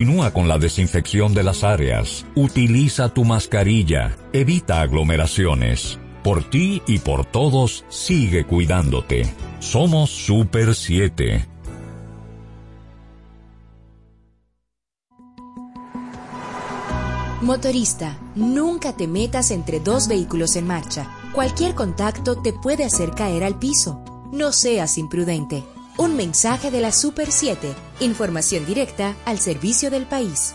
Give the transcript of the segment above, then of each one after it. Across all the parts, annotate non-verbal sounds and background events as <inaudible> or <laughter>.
Continúa con la desinfección de las áreas. Utiliza tu mascarilla. Evita aglomeraciones. Por ti y por todos, sigue cuidándote. Somos Super 7. Motorista, nunca te metas entre dos vehículos en marcha. Cualquier contacto te puede hacer caer al piso. No seas imprudente. Un mensaje de la Super 7. Información directa al servicio del país.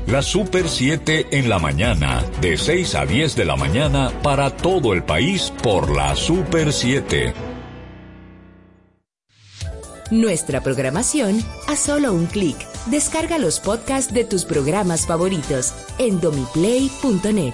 La Super 7 en la mañana, de 6 a 10 de la mañana para todo el país por la Super 7. Nuestra programación a solo un clic. Descarga los podcasts de tus programas favoritos en domiplay.net.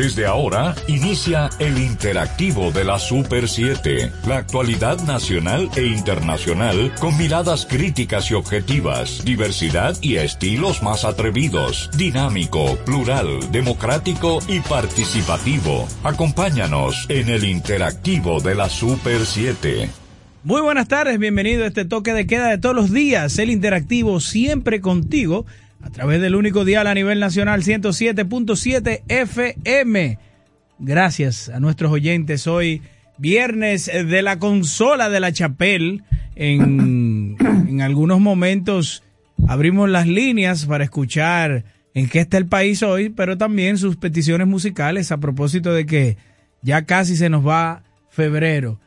Desde ahora inicia el interactivo de la Super 7, la actualidad nacional e internacional con miradas críticas y objetivas, diversidad y estilos más atrevidos, dinámico, plural, democrático y participativo. Acompáñanos en el interactivo de la Super 7. Muy buenas tardes, bienvenido a este toque de queda de todos los días, el interactivo siempre contigo a través del único dial a nivel nacional 107.7 FM. Gracias a nuestros oyentes. Hoy viernes de la consola de la Chapel. En, <coughs> en algunos momentos abrimos las líneas para escuchar en qué está el país hoy, pero también sus peticiones musicales a propósito de que ya casi se nos va febrero.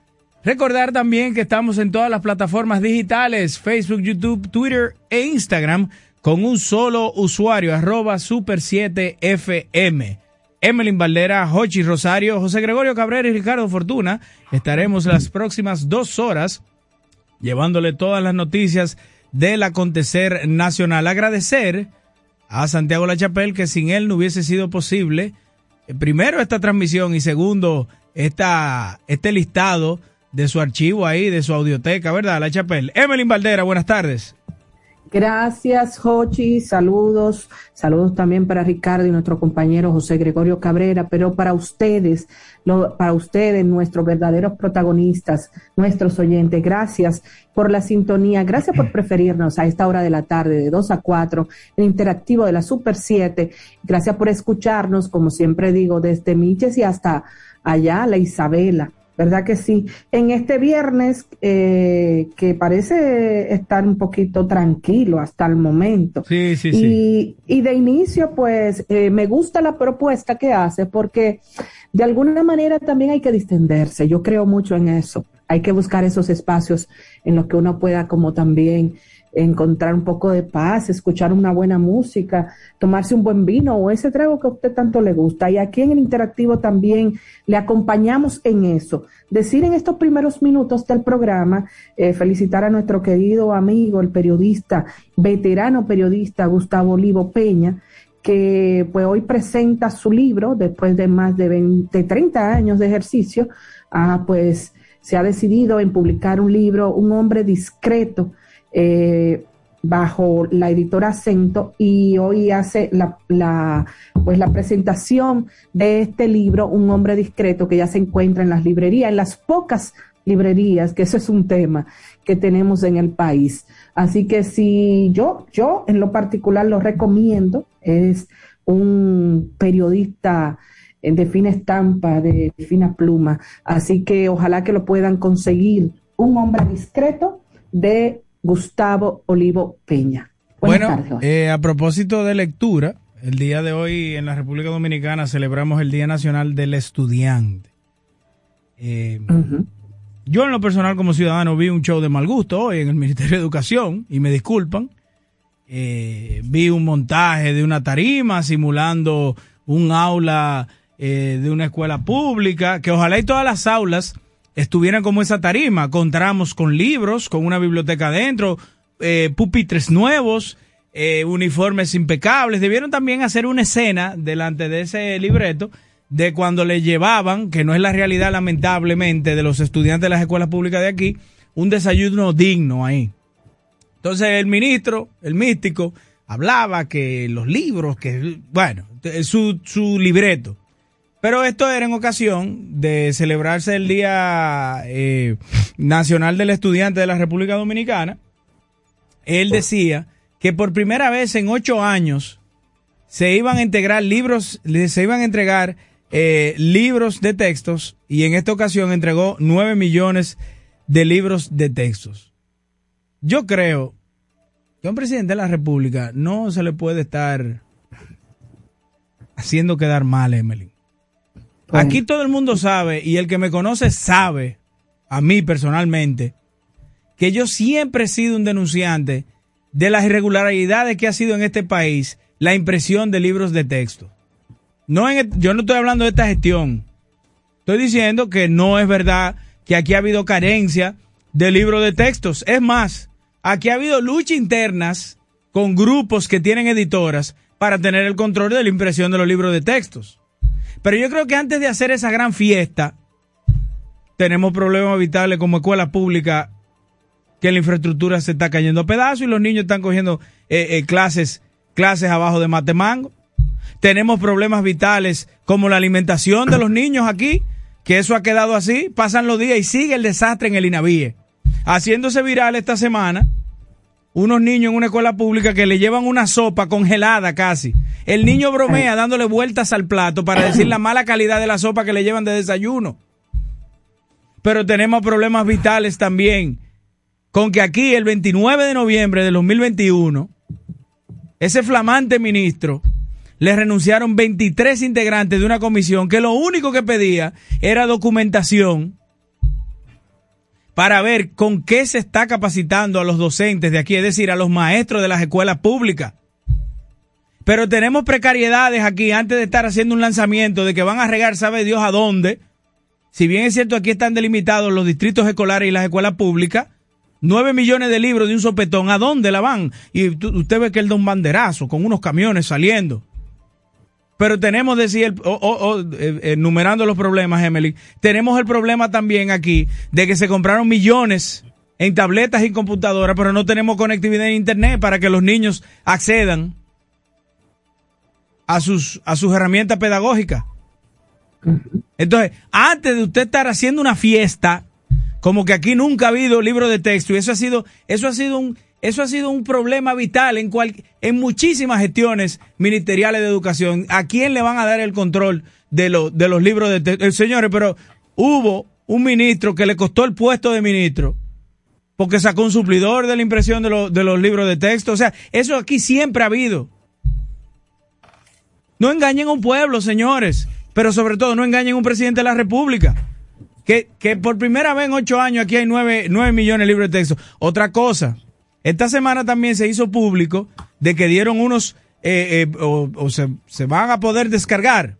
Recordar también que estamos en todas las plataformas digitales, Facebook, YouTube, Twitter e Instagram con un solo usuario, arroba super7fm. Emelyn Valdera, Jochi Rosario, José Gregorio Cabrera y Ricardo Fortuna. Estaremos las próximas dos horas llevándole todas las noticias del acontecer nacional. Agradecer a Santiago Lachapel que sin él no hubiese sido posible, eh, primero esta transmisión y segundo esta, este listado de su archivo ahí, de su audioteca, ¿verdad, Lachapel? Emelyn Valdera, buenas tardes. Gracias, Jochi. Saludos. Saludos también para Ricardo y nuestro compañero José Gregorio Cabrera, pero para ustedes, para ustedes, nuestros verdaderos protagonistas, nuestros oyentes, gracias por la sintonía, gracias por preferirnos a esta hora de la tarde, de 2 a 4, el interactivo de la Super 7. Gracias por escucharnos, como siempre digo, desde Miches y hasta allá, la Isabela ¿verdad que sí? En este viernes, eh, que parece estar un poquito tranquilo hasta el momento. Sí, sí, y, sí. Y de inicio, pues, eh, me gusta la propuesta que hace porque de alguna manera también hay que distenderse. Yo creo mucho en eso. Hay que buscar esos espacios en los que uno pueda como también encontrar un poco de paz, escuchar una buena música, tomarse un buen vino o ese trago que a usted tanto le gusta. Y aquí en el interactivo también le acompañamos en eso. Decir en estos primeros minutos del programa, eh, felicitar a nuestro querido amigo, el periodista, veterano periodista Gustavo Olivo Peña, que pues hoy presenta su libro después de más de, 20, 30 años de ejercicio, ah, pues se ha decidido en publicar un libro, Un hombre discreto, eh, bajo la editora Acento y hoy hace la, la, pues la presentación de este libro, Un hombre discreto, que ya se encuentra en las librerías, en las pocas librerías, que eso es un tema que tenemos en el país. Así que si yo, yo en lo particular lo recomiendo, es un periodista de fina estampa, de fina pluma, así que ojalá que lo puedan conseguir. Un hombre discreto de Gustavo Olivo Peña. bueno, eh, a propósito de lectura, el día de hoy en la República Dominicana celebramos el Día Nacional del Estudiante. Eh, yo en lo personal como ciudadano vi un show de mal gusto hoy en el Ministerio de Educación y me disculpan. Eh, vi un montaje de una tarima simulando un aula de una escuela pública, que ojalá y todas las aulas estuvieran como esa tarima, contáramos con libros, con una biblioteca adentro, eh, pupitres nuevos, eh, uniformes impecables. Debieron también hacer una escena delante de ese libreto de cuando le llevaban, que no es la realidad lamentablemente de los estudiantes de las escuelas públicas de aquí, un desayuno digno ahí. Entonces el ministro, el místico, hablaba que los libros, que, bueno, su, su libreto. Pero esto era en ocasión de celebrarse el Día eh, Nacional del Estudiante de la República Dominicana él decía que por primera vez en ocho años se iban a integrar libros, se iban a entregar eh, libros de textos y en esta ocasión entregó nueve millones de libros de textos. Yo creo que a un presidente de la República no se le puede estar haciendo quedar mal, Emily. Aquí todo el mundo sabe y el que me conoce sabe, a mí personalmente, que yo siempre he sido un denunciante de las irregularidades que ha sido en este país la impresión de libros de texto. No yo no estoy hablando de esta gestión. Estoy diciendo que no es verdad que aquí ha habido carencia de libros de textos. Es más, aquí ha habido luchas internas con grupos que tienen editoras para tener el control de la impresión de los libros de textos. Pero yo creo que antes de hacer esa gran fiesta, tenemos problemas vitales como escuela pública que la infraestructura se está cayendo a pedazos y los niños están cogiendo eh, eh, clases, clases abajo de matemango. Tenemos problemas vitales como la alimentación de los niños aquí, que eso ha quedado así. Pasan los días y sigue el desastre en el INAVIE. Haciéndose viral esta semana, unos niños en una escuela pública que le llevan una sopa congelada casi. El niño bromea dándole vueltas al plato para decir la mala calidad de la sopa que le llevan de desayuno. Pero tenemos problemas vitales también con que aquí el 29 de noviembre de 2021, ese flamante ministro le renunciaron 23 integrantes de una comisión que lo único que pedía era documentación para ver con qué se está capacitando a los docentes de aquí, es decir, a los maestros de las escuelas públicas. Pero tenemos precariedades aquí antes de estar haciendo un lanzamiento de que van a regar, sabe Dios a dónde. Si bien es cierto, aquí están delimitados los distritos escolares y las escuelas públicas, 9 millones de libros de un sopetón, ¿a dónde la van? Y usted ve que él da un banderazo con unos camiones saliendo. Pero tenemos, decir, eh, enumerando los problemas, Emily, tenemos el problema también aquí de que se compraron millones en tabletas y computadoras, pero no tenemos conectividad en Internet para que los niños accedan a sus, a sus herramientas pedagógicas. Entonces, antes de usted estar haciendo una fiesta como que aquí nunca ha habido libro de texto y eso ha sido, eso ha sido un, eso ha sido un problema vital en, cual, en muchísimas gestiones ministeriales de educación. ¿A quién le van a dar el control de, de los libros de texto? Eh, señores, pero hubo un ministro que le costó el puesto de ministro porque sacó un suplidor de la impresión de, de los libros de texto. O sea, eso aquí siempre ha habido. No engañen a un pueblo, señores, pero sobre todo no engañen a un presidente de la República que, que por primera vez en ocho años aquí hay nueve, millones de libros de texto. Otra cosa, esta semana también se hizo público de que dieron unos, eh, eh, o, se, van a poder descargar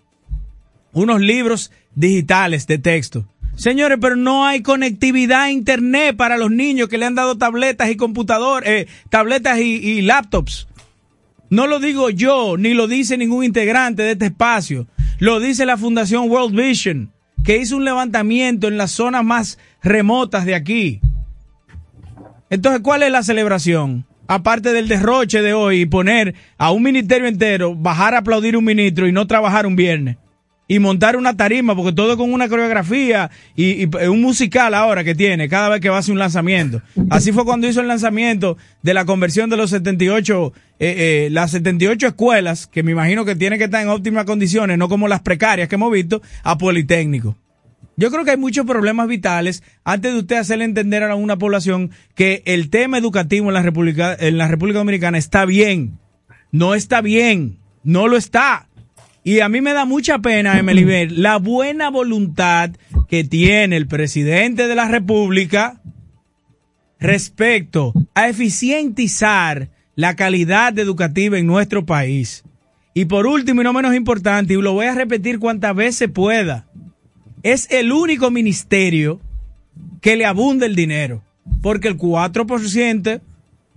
unos libros digitales de texto. Señores, pero no hay conectividad a internet para los niños que le han dado tabletas y computadores, eh, tabletas y laptops. No lo digo yo, ni lo dice ningún integrante de este espacio. Lo dice la Fundación World Vision que hizo un levantamiento en las zonas más remotas de aquí. Entonces, ¿cuál es la celebración? Aparte del derroche de hoy y poner a un ministerio entero, bajar a aplaudir un ministro y no trabajar un viernes y montar una tarima, porque todo con una coreografía y, un musical ahora que tiene cada vez que va a hacer un lanzamiento. Así fue cuando hizo el lanzamiento de la conversión de los 78, eh, eh, las 78 escuelas, que me imagino que tienen que estar en óptimas condiciones, no como las precarias que hemos visto, a Politécnico. Yo creo que hay muchos problemas vitales antes de usted hacerle entender a una población que el tema educativo en la República, en la República Dominicana está bien. No está bien. No lo está. Y a mí me da mucha pena, Emily, ver la buena voluntad que tiene el presidente de la República respecto a eficientizar la calidad educativa en nuestro país. Y por último y no menos importante, y lo voy a repetir cuantas veces pueda, es el único ministerio que le abunda el dinero. Porque el 4%,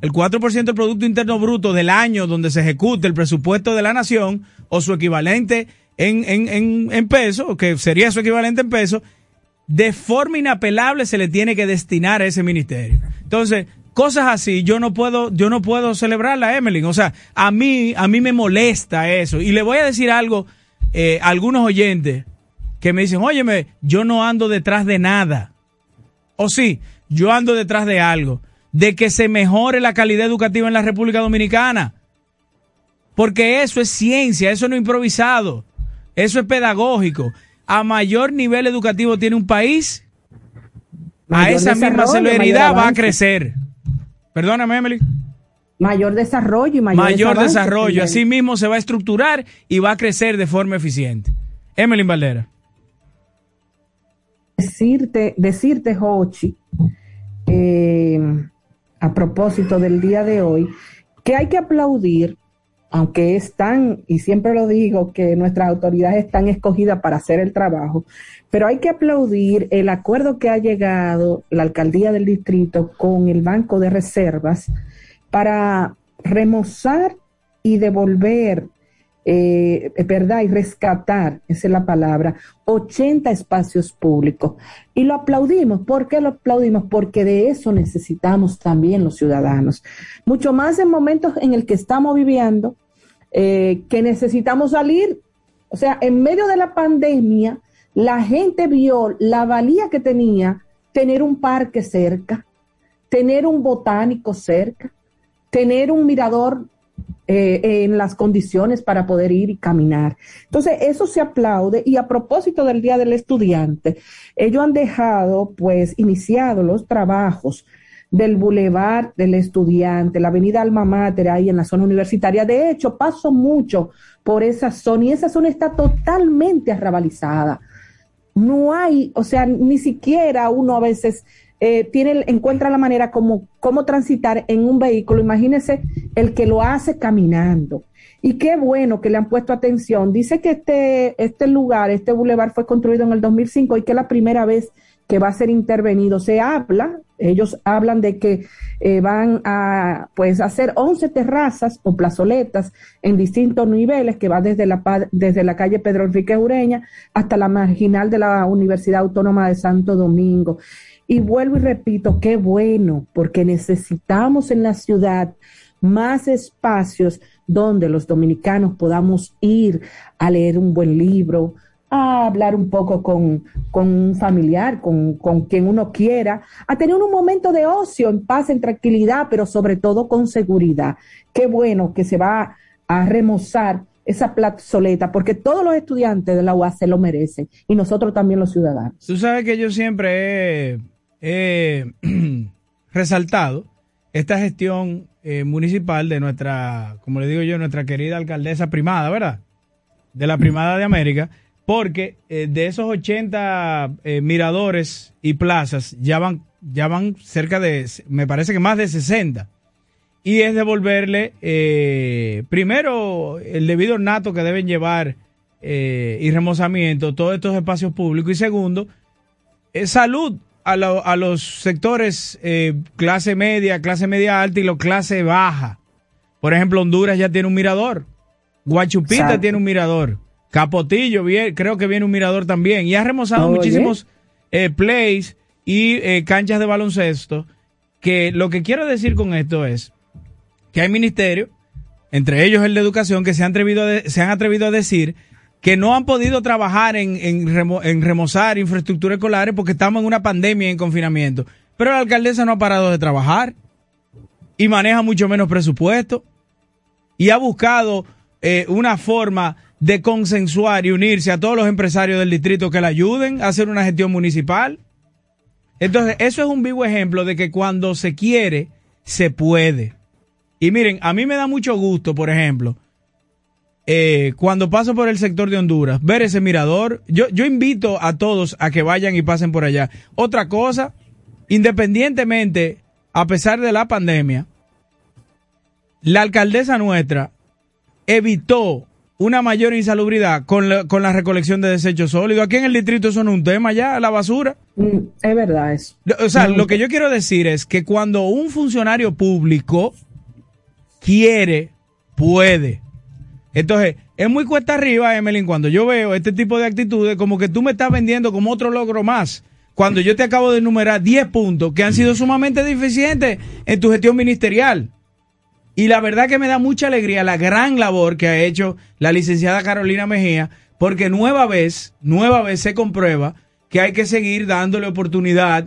el 4% del Producto Interno Bruto del año donde se ejecute el presupuesto de la nación o su equivalente en, en, en, peso, que sería su equivalente en peso, de forma inapelable se le tiene que destinar a ese ministerio. Entonces, cosas así, yo no puedo, yo no puedo celebrarla, Emily. O sea, a mí, a mí me molesta eso. Y le voy a decir algo eh, a algunos oyentes que me dicen, óyeme, yo no ando detrás de nada. O sí, yo ando detrás de algo. De que se mejore la calidad educativa en la República Dominicana. Porque eso es ciencia, eso no es improvisado. Eso es pedagógico. A mayor nivel educativo tiene un país, a esa misma celeridad va a crecer. Perdóname, Emily. Mayor desarrollo y mayor, mayor desarrollo. Así mismo se va a estructurar y va a crecer de forma eficiente. Emily Valdera. Decirte, decirte, Hochi, eh, a propósito del día de hoy, que hay que aplaudir, aunque están, y siempre lo digo, que nuestras autoridades están escogidas para hacer el trabajo, pero hay que aplaudir el acuerdo que ha llegado la alcaldía del distrito con el Banco de Reservas para remozar y devolver, eh, ¿verdad? Y rescatar, esa es la palabra, 80 espacios públicos. Y lo aplaudimos. ¿Por qué lo aplaudimos? Porque de eso necesitamos también los ciudadanos. Mucho más en momentos en el que estamos viviendo, eh, que necesitamos salir. O sea, en medio de la pandemia, la gente vio la valía que tenía tener un parque cerca, tener un botánico cerca, tener un mirador eh, en las condiciones para poder ir y caminar. Entonces, eso se aplaude y a propósito del Día del Estudiante, ellos han dejado, pues, iniciado los trabajos del Boulevard del Estudiante, la avenida Alma Mater ahí en la zona universitaria. De hecho, paso mucho por esa zona y esa zona está totalmente arrabalizada no hay, o sea, ni siquiera uno a veces eh, tiene, encuentra la manera como transitar en un vehículo. Imagínese el que lo hace caminando. Y qué bueno que le han puesto atención. Dice que este, este lugar, este bulevar fue construido en el 2005 y que es la primera vez que va a ser intervenido. Se habla, ellos hablan de que eh, van a pues hacer 11 terrazas o plazoletas en distintos niveles que va desde la desde la calle Pedro Enrique Ureña hasta la marginal de la Universidad Autónoma de Santo Domingo. Y vuelvo y repito, qué bueno, porque necesitamos en la ciudad más espacios donde los dominicanos podamos ir a leer un buen libro, a hablar un poco con, un familiar, con, con, quien uno quiera, a tener un momento de ocio en paz, en tranquilidad, pero sobre todo con seguridad. Qué bueno que se va a remozar esa plazoleta, porque todos los estudiantes de la UAS se lo merecen y nosotros también los ciudadanos. Tú sabes que yo siempre he, <clears throat> resaltado esta gestión eh, municipal de nuestra, como le digo yo, nuestra querida alcaldesa primada, ¿verdad? De la primada de América porque eh, de esos 80 eh, miradores y plazas ya van, ya van cerca de, me parece que más de 60. Y es devolverle, eh, primero, el debido ornato que deben llevar y remozamiento todos estos espacios públicos. Y segundo, salud a, a, los sectores clase media, clase media alta y los clase baja. Por ejemplo, Honduras ya tiene un mirador. Guachupita tiene un mirador. Capotillo, creo que viene un mirador también. Y ha remozado muchísimos eh, plays y eh, canchas de baloncesto. Que lo que quiero decir con esto es que hay ministerios, entre ellos el de educación, que se han atrevido a, se han atrevido a decir que no han podido trabajar en, en, remozar infraestructura escolares porque estamos en una pandemia y en confinamiento. Pero la alcaldesa no ha parado de trabajar y maneja mucho menos presupuesto y ha buscado eh, una forma de consensuar y unirse a todos los empresarios del distrito que le ayuden a hacer una gestión municipal. Entonces, eso es un vivo ejemplo de que cuando se quiere, se puede. Y miren, a mí me da mucho gusto, por ejemplo, eh, cuando paso por el sector de Honduras, ver ese mirador. Yo, yo invito a todos a que vayan y pasen por allá. Otra cosa, independientemente, a pesar de la pandemia, la alcaldesa nuestra evitó una mayor insalubridad con la, con la recolección de desechos sólidos. Aquí en el distrito eso no es un tema ya, la basura. Mm, es verdad eso. O sea, lo que yo quiero decir es que cuando un funcionario público quiere, puede. Entonces, es muy cuesta arriba, Emelín, cuando yo veo este tipo de actitudes, como que tú me estás vendiendo como otro logro más. Cuando yo te acabo de enumerar 10 puntos que han sido sumamente deficientes en tu gestión ministerial. Y la verdad que me da mucha alegría la gran labor que ha hecho la licenciada Carolina Mejía, porque nueva vez, nueva vez se comprueba que hay que seguir dándole oportunidad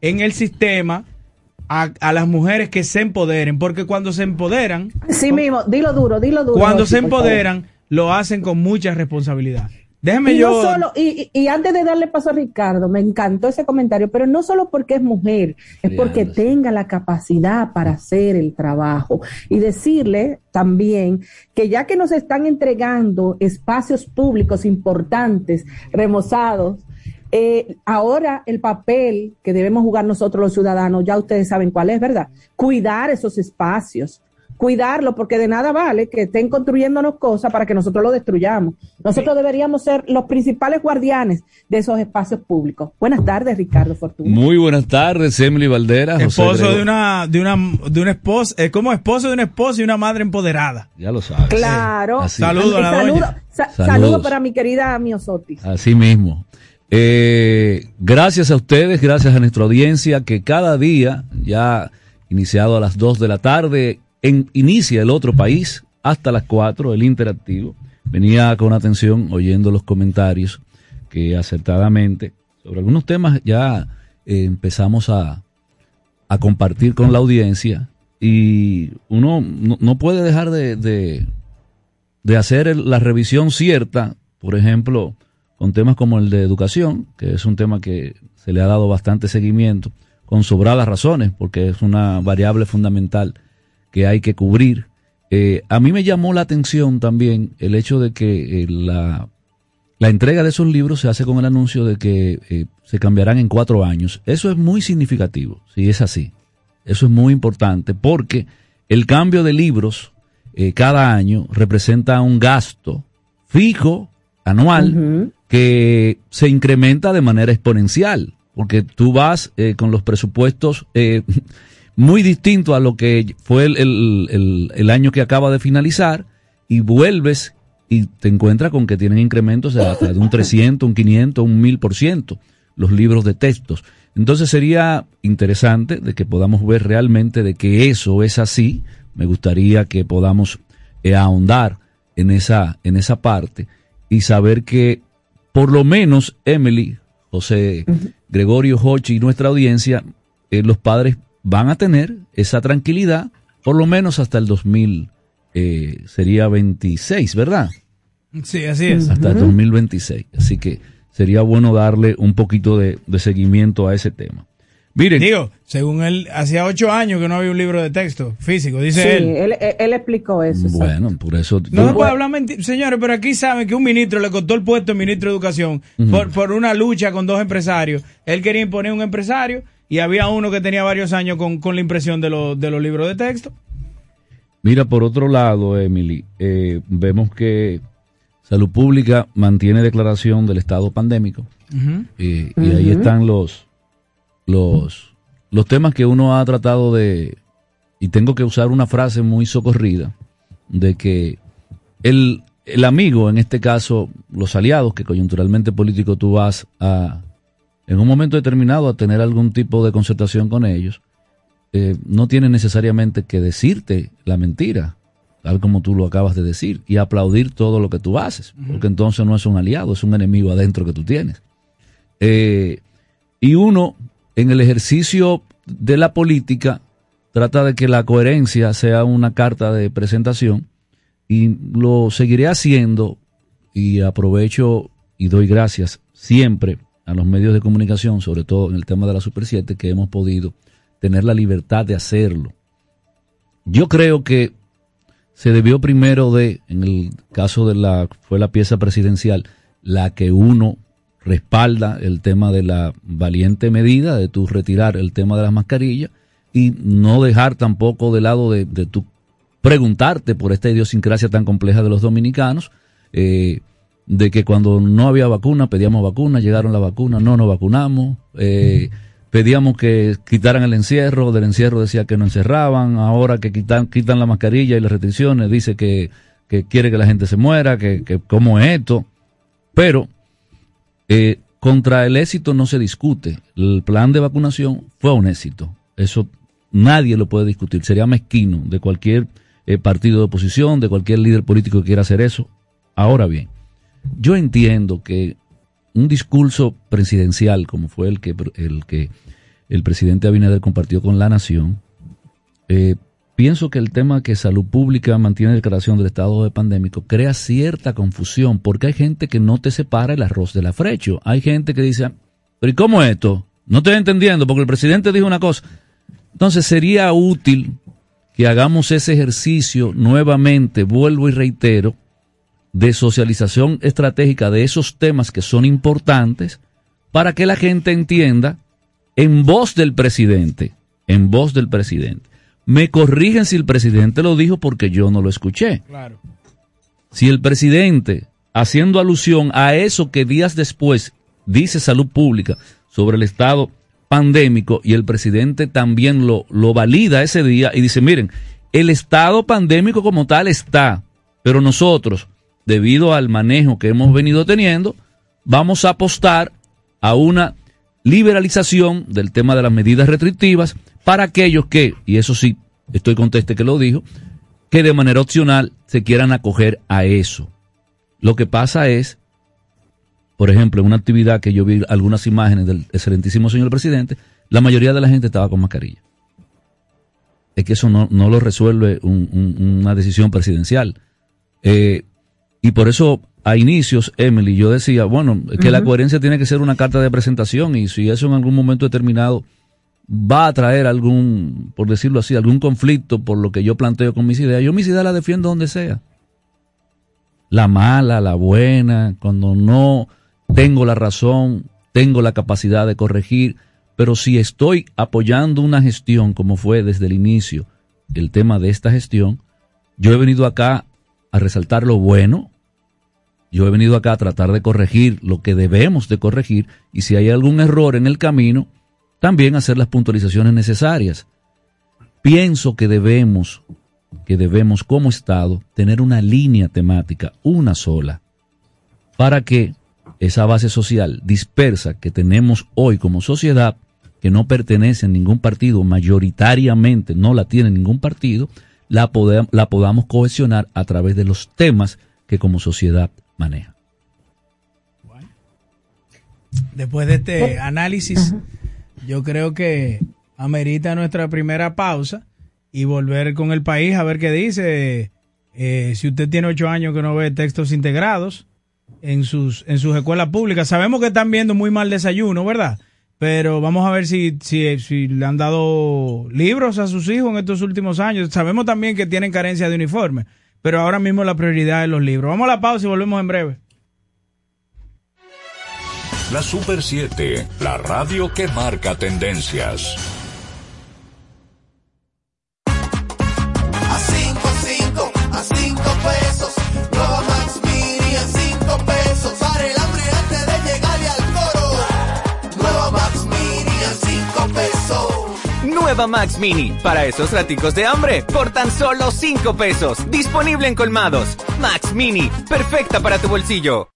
en el sistema a, las mujeres que se empoderen, porque cuando se empoderan... Sí mismo, dilo duro, dilo duro. Cuando se empoderan, lo hacen con mucha responsabilidad. Déjeme y yo. solo, y, antes de darle paso a Ricardo, me encantó ese comentario, pero no solo porque es mujer, es porque tenga la capacidad para hacer el trabajo. Y decirle también que ya que nos están entregando espacios públicos importantes, remozados, eh, ahora el papel que debemos jugar nosotros los ciudadanos, ya ustedes saben cuál es, ¿verdad? Cuidar esos espacios, cuidarlo, porque de nada vale que estén construyéndonos cosas para que nosotros lo destruyamos. Nosotros deberíamos ser los principales guardianes de esos espacios públicos. Buenas tardes, Ricardo Fortuna. Muy buenas tardes, Emily Valdera. Esposo de una, de una, de una esposa, es como esposo de una esposa y una madre empoderada. Ya lo sabes. Claro. Saludos a la doña. Saludo para mi querida Miosotis. Así mismo. Eh, gracias a ustedes, gracias a nuestra audiencia que cada día, ya iniciado a las 2 de la tarde, inicia el otro país hasta las 4, el interactivo. Venía con atención oyendo los comentarios que acertadamente sobre algunos temas ya eh, empezamos a, a, compartir con la audiencia y uno no, puede dejar de, de, de hacer la revisión cierta, por ejemplo, con temas como el de educación, que es un tema que se le ha dado bastante seguimiento, con sobradas razones, porque es una variable fundamental que hay que cubrir. Eh, a mí me llamó la atención también el hecho de que eh, la, la, entrega de esos libros se hace con el anuncio de que eh, se cambiarán en cuatro años. Eso es muy significativo, si es así. Eso es muy importante porque el cambio de libros cada año representa un gasto fijo anual que se incrementa de manera exponencial, porque tú vas con los presupuestos <laughs> muy distinto a lo que fue el, año que acaba de finalizar y vuelves y te encuentras con que tienen incrementos de hasta de un 300, un 500, un 1000% los libros de textos. Entonces sería interesante de que podamos ver realmente de que eso es así. Me gustaría que podamos eh, ahondar en esa, en esa parte y saber que por lo menos Emily, José Gregorio Hochi y nuestra audiencia, eh, los padres van a tener esa tranquilidad por lo menos hasta el 2000, eh, sería 26, ¿verdad? Sí, así es. Hasta el 2026. Así que sería bueno darle un poquito de, seguimiento a ese tema. Miren. Digo, según él, hacía ocho años que no había un libro de texto físico, dice él. Sí, él, explicó eso. Bueno, por eso. No se puede hablar Señores, pero aquí saben que un ministro le costó el puesto al ministro de Educación por, por una lucha con dos empresarios. Él quería imponer un empresario y había uno que tenía varios años con, la impresión de, de los libros de texto. Mira, por otro lado, Emily, eh, vemos que Salud Pública mantiene declaración del estado pandémico y ahí están los, los, los temas que uno ha tratado de, y tengo que usar una frase muy socorrida, de que el, el amigo, en este caso los aliados, que coyunturalmente político tú vas a, en un momento determinado a tener algún tipo de concertación con ellos, eh, no tiene necesariamente que decirte la mentira, tal como tú lo acabas de decir, y aplaudir todo lo que tú haces, porque entonces no es un aliado, es un enemigo adentro que tú tienes. Eh, y uno, en el ejercicio de la política, trata de que la coherencia sea una carta de presentación y lo seguiré haciendo y aprovecho y doy gracias siempre a los medios de comunicación, sobre todo en el tema de la Super 7, que hemos podido tener la libertad de hacerlo. Yo creo que se debió primero de, en el caso de la, fue la pieza presidencial, la que uno respalda el tema de la valiente medida de tu retirar el tema de las mascarillas y no dejar tampoco de lado de, tu preguntarte por esta idiosincrasia tan compleja de los dominicanos, eh, de que cuando no había vacuna pedíamos vacuna, llegaron las vacunas, no nos vacunamos, eh, pedíamos que quitaran el encierro, del encierro decía que no encerraban, ahora que quitan, quitan la mascarilla y las restricciones, dice que, que quiere que la gente se muera, que, que cómo es esto, pero eh, contra el éxito no se discute, el plan de vacunación fue un éxito, eso nadie lo puede discutir, sería mezquino de cualquier eh, partido de oposición, de cualquier líder político que quiera hacer eso. Ahora bien, yo entiendo que un discurso presidencial como fue el que el, que el presidente Abinader compartió con la nación, eh, pienso que el tema que salud pública mantiene declaración del estado de pandémico crea cierta confusión porque hay gente que no te separa el arroz del afrecho. Hay gente que dice, pero ¿y cómo esto? No estoy entendiendo porque el presidente dijo una cosa. Entonces sería útil que hagamos ese ejercicio nuevamente, vuelvo y reitero, de socialización estratégica de esos temas que son importantes para que la gente entienda en voz del presidente, en voz del presidente. Me corrigen si el presidente lo dijo porque yo no lo escuché. Claro. Si el presidente, haciendo alusión a eso que días después dice salud pública sobre el estado pandémico y el presidente también lo, lo valida ese día y dice, miren, el estado pandémico como tal está, pero nosotros, debido al manejo que hemos venido teniendo, vamos a apostar a una liberalización del tema de las medidas restrictivas para aquellos que, y eso sí, estoy conteste que lo dijo, que de manera opcional se quieran acoger a eso. Lo que pasa es por ejemplo, en una actividad que yo vi algunas imágenes del excelentísimo señor presidente, la mayoría de la gente estaba con mascarilla. Es que eso no, lo resuelve una decisión presidencial. Eh, y por eso, a inicios, Emily, yo decía, bueno, que la coherencia tiene que ser una carta de presentación y si eso en algún momento determinado va a traer algún, por decirlo así, algún conflicto por lo que yo planteo con mis ideas, yo mis ideas las defiendo donde sea. La mala, la buena, cuando no tengo la razón, tengo la capacidad de corregir, pero si estoy apoyando una gestión como fue desde el inicio el tema de esta gestión, yo he venido acá a resaltar lo bueno, yo he venido acá a tratar de corregir lo que debemos de corregir y si hay algún error en el camino, también hacer las puntualizaciones necesarias. Pienso que debemos, que debemos como Estado tener una línea temática, una sola, para que esa base social dispersa que tenemos hoy como sociedad, que no pertenece a ningún partido, mayoritariamente no la tiene ningún partido, la, la podamos cohesionar a través de los temas que como sociedad maneja. Después de este análisis, yo creo que amerita nuestra primera pausa y volver con el país a ver qué dice. Eh, si usted tiene ocho años que no ve textos integrados, en sus, en sus escuelas públicas. Sabemos que están viendo muy mal desayuno, ¿verdad? Pero vamos a ver si, si, si le han dado libros a sus hijos en estos últimos años. Sabemos también que tienen carencia de uniforme, pero ahora mismo la prioridad es los libros. Vamos a la pausa y volvemos en breve. La Super 7, la radio que marca tendencias. Nueva Max Mini, para esos raticos de hambre, por tan solo 5 pesos. Disponible en colmados. Max Mini, perfecta para tu bolsillo.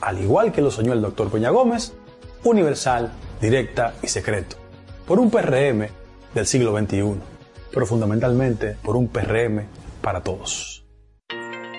al igual que lo soñó el doctor Peña Gómez, universal, directa y secreto, por un PRM del siglo XXI, pero fundamentalmente por un PRM para todos.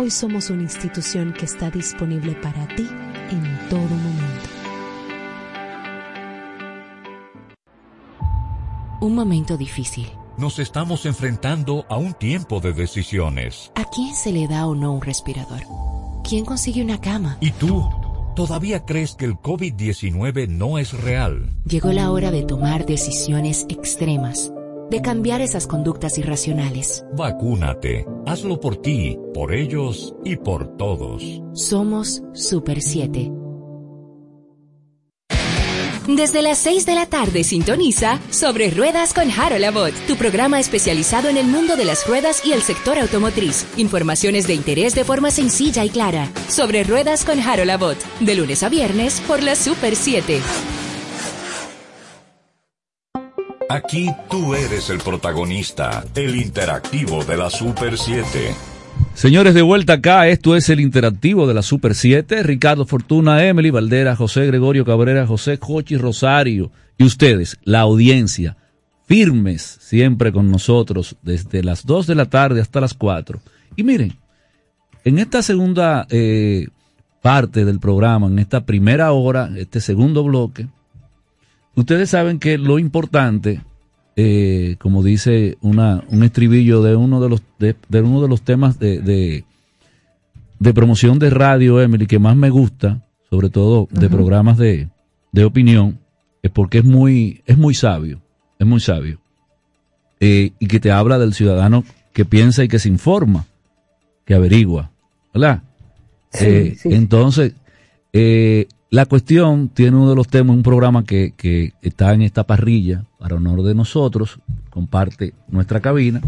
Hoy somos una institución que está disponible para ti en todo momento. Un momento difícil. Nos estamos enfrentando a un tiempo de decisiones. ¿A quién se le da o no un respirador? ¿Quién consigue una cama? ¿Y tú? ¿Todavía crees que el COVID-19 no es real? Llegó la hora de tomar decisiones extremas de cambiar esas conductas irracionales. Vacúnate. Hazlo por ti, por ellos y por todos. Somos Super 7. Desde las 6 de la tarde sintoniza Sobre Ruedas con Harold Abbott, tu programa especializado en el mundo de las ruedas y el sector automotriz. Informaciones de interés de forma sencilla y clara. Sobre Ruedas con Harold Abbott, de lunes a viernes por la Super 7. Aquí tú eres el protagonista, el interactivo de la Super 7. Señores, de vuelta acá, esto es el interactivo de la Super 7. Ricardo Fortuna, Emily Valdera, José Gregorio Cabrera, José Jochi Rosario y ustedes, la audiencia, firmes siempre con nosotros desde las 2 de la tarde hasta las 4. Y miren, en esta segunda eh, parte del programa, en esta primera hora, este segundo bloque, Ustedes saben que lo importante, eh, como dice una, un estribillo de uno de los, de, uno de los temas de, de, promoción de radio, Emily, que más me gusta, sobre todo de programas de, de opinión, es porque es muy, es muy sabio, es muy sabio. Eh, y que te habla del ciudadano que piensa y que se informa, que averigua, ¿verdad? Sí, Eh, sí. Entonces, eh, la cuestión tiene uno de los temas, un programa que, que está en esta parrilla, para honor de nosotros, comparte nuestra cabina.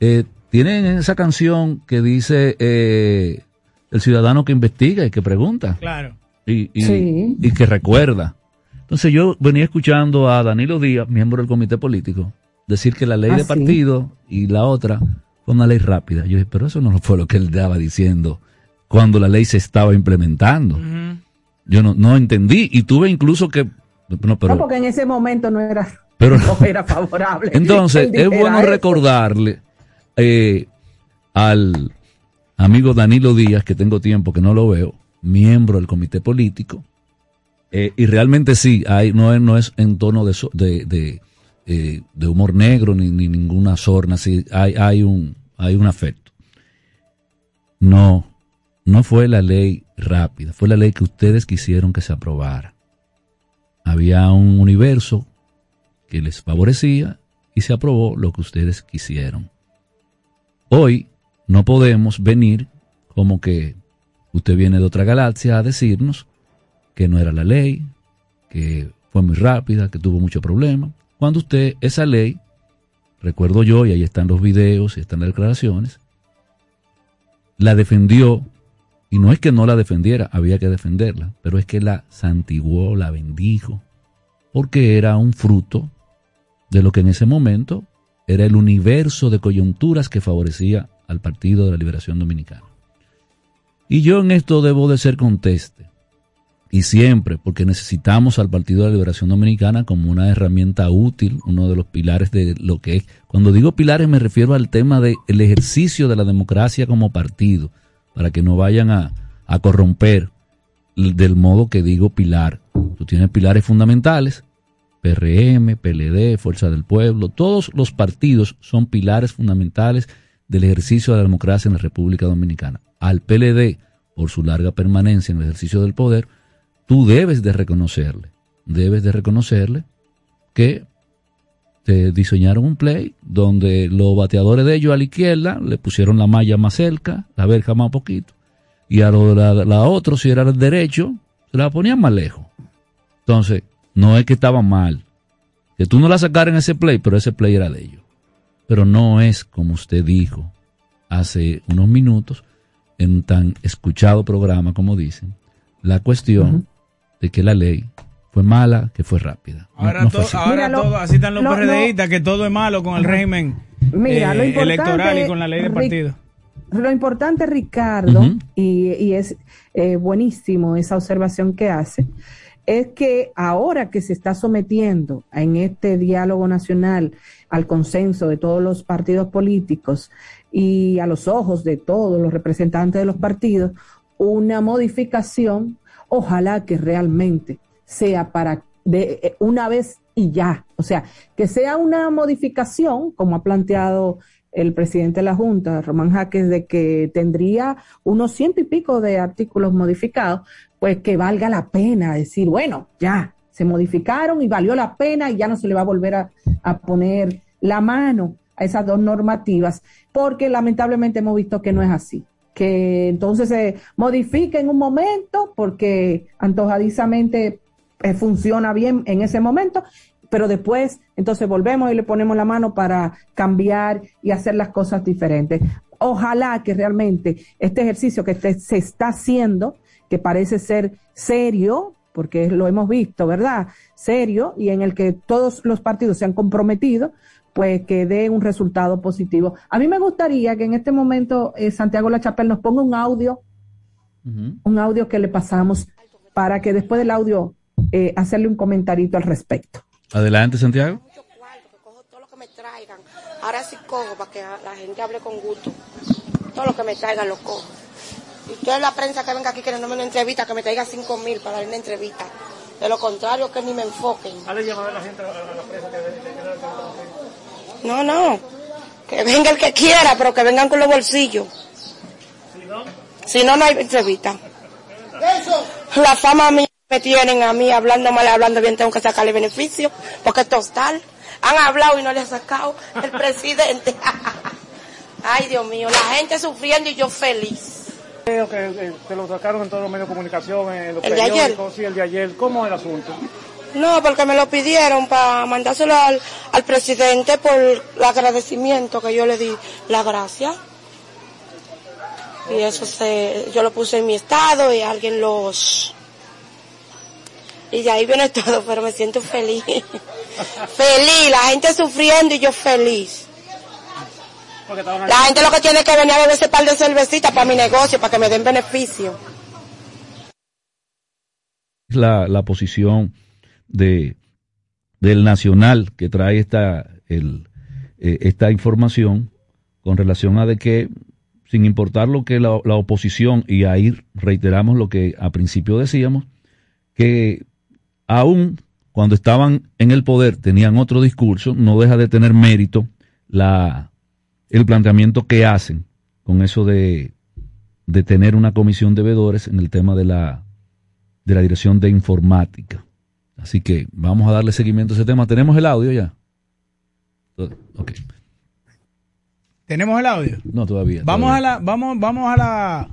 Eh, tienen esa canción que dice eh, el ciudadano que investiga y que pregunta Claro. y, y- Sí. y que recuerda. Entonces yo venía escuchando a Danilo Díaz, miembro del comité político, decir que la ley Ah, de sí. partido y la otra fue una ley rápida. Yo dije, pero eso no fue lo que él estaba diciendo cuando la ley se estaba implementando. Yo no, no entendí y tuve incluso que... No, pero, no, porque en ese momento no era, pero no era favorable. entonces <laughs> es bueno eso. recordarle eh, al amigo Danilo Díaz, que tengo tiempo que no lo veo, miembro del comité político, eh, y realmente sí, hay, no, es, no es en tono de, de, eh, de humor negro ni, ni ninguna sorna, sí, hay, hay, un, hay un afecto. No, no fue la ley rápida, fue la ley que ustedes quisieron que se aprobara. Había un universo que les favorecía y se aprobó lo que ustedes quisieron. Hoy no podemos venir como que usted viene de otra galaxia a decirnos que no era la ley, que fue muy rápida, que tuvo mucho problema, cuando usted esa ley, recuerdo yo, y ahí están los videos y están las declaraciones, la defendió, y no es que no la defendiera, había que defenderla, pero es que la santiguó, la bendijo, porque era un fruto de lo que en ese momento era el universo de coyunturas que favorecía al Partido de la Liberación Dominicana. Y yo en esto debo de ser conteste. Y siempre, porque necesitamos al Partido de la Liberación Dominicana como una herramienta útil, uno de los pilares de lo que es. Cuando digo pilares me refiero al tema del ejercicio de la democracia como partido, para que no vayan a, a corromper del modo que digo pilar. Tú tienes pilares fundamentales, PRM, PLD, Fuerza del Pueblo, todos los partidos son pilares fundamentales del ejercicio de la democracia en la República Dominicana. Al PLD, por su larga permanencia en el ejercicio del poder, tú debes de reconocerle, debes de reconocerle que te diseñaron un play donde los bateadores de ellos a la izquierda le pusieron la malla más cerca, la verja más poquito, y a lo de la, la otro, si era el derecho, se la ponían más lejos. Entonces, no es que estaba mal, que tú no la sacaras en ese play, pero ese play era de ellos. Pero no es como usted dijo hace unos minutos en un tan escuchado programa como dicen, la cuestión de que la ley fue mala, que fue rápida. Ahora, no fue to- así. ahora Mira, lo- todo- así están los lo- PRDistas, que todo es malo con el régimen Mira, eh, importante, electoral y con la ley de partido. Lo importante, Ricardo, y es eh, buenísimo esa observación que hace, es que ahora que se está sometiendo en este diálogo nacional al consenso de todos los partidos políticos y a los ojos de todos los representantes de los partidos, una modificación, ojalá que realmente sea para de eh, una vez y ya, o sea, que sea una modificación, como ha planteado el presidente de la Junta, Román Jaques, de que tendría unos ciento y pico de artículos modificados, pues que valga la pena decir, bueno, ya, se modificaron y valió la pena y ya no se le va a volver a, a poner la mano a esas dos normativas, porque lamentablemente hemos visto que no es así. Que entonces se modifique en un momento porque antojadizamente eh, funciona bien en ese momento, pero después entonces volvemos y le ponemos la mano para cambiar y hacer las cosas diferentes. Ojalá que realmente este ejercicio que te- se está haciendo, que parece ser serio, porque lo hemos visto, ¿verdad? Serio y en el que todos los partidos se han comprometido, pues que dé un resultado positivo. A mí me gustaría que en este momento eh, Santiago La Chapelle nos ponga un audio, un audio que le pasamos para que después del audio eh, hacerle un comentarito al respecto. Adelante, Santiago. Ahora sí cojo para que la gente hable con gusto. Todo lo que me traigan lo cojo. Y toda la prensa que venga aquí queriéndome una entrevista, que me traiga cinco mil para dar una entrevista. De lo contrario, que ni me enfoquen. No, no. Que venga el que quiera, pero que vengan con los bolsillos. Si no, no hay entrevista. La fama mía me tienen a mí hablando mal, hablando bien, tengo que sacarle beneficio, porque es tostal. Han hablado y no le han sacado el presidente. <laughs> Ay, Dios mío, la gente sufriendo y yo feliz. Creo que se lo sacaron en todos los medios de comunicación, en los ¿El de ayer? periódicos, sí, el de ayer. ¿Cómo es el asunto? No, porque me lo pidieron para mandárselo al, al presidente por el agradecimiento que yo le di, la gracia. Y eso se, yo lo puse en mi estado y alguien los... Y de ahí viene todo, pero me siento feliz. <laughs> feliz, la gente sufriendo y yo feliz. La gente lo que tiene que venir a beber ese par de cervecitas para mi negocio, para que me den beneficio. la, la posición de del nacional que trae esta el, eh, esta información con relación a de que sin importar lo que la, la oposición y ahí reiteramos lo que a principio decíamos que aún cuando estaban en el poder tenían otro discurso no deja de tener mérito la el planteamiento que hacen con eso de de tener una comisión de veedores en el tema de la de la Dirección de Informática. Así que vamos a darle seguimiento a ese tema. ¿Tenemos el audio ya? Ok. ¿Tenemos el audio? No, todavía. Vamos todavía. a la, vamos, vamos a la.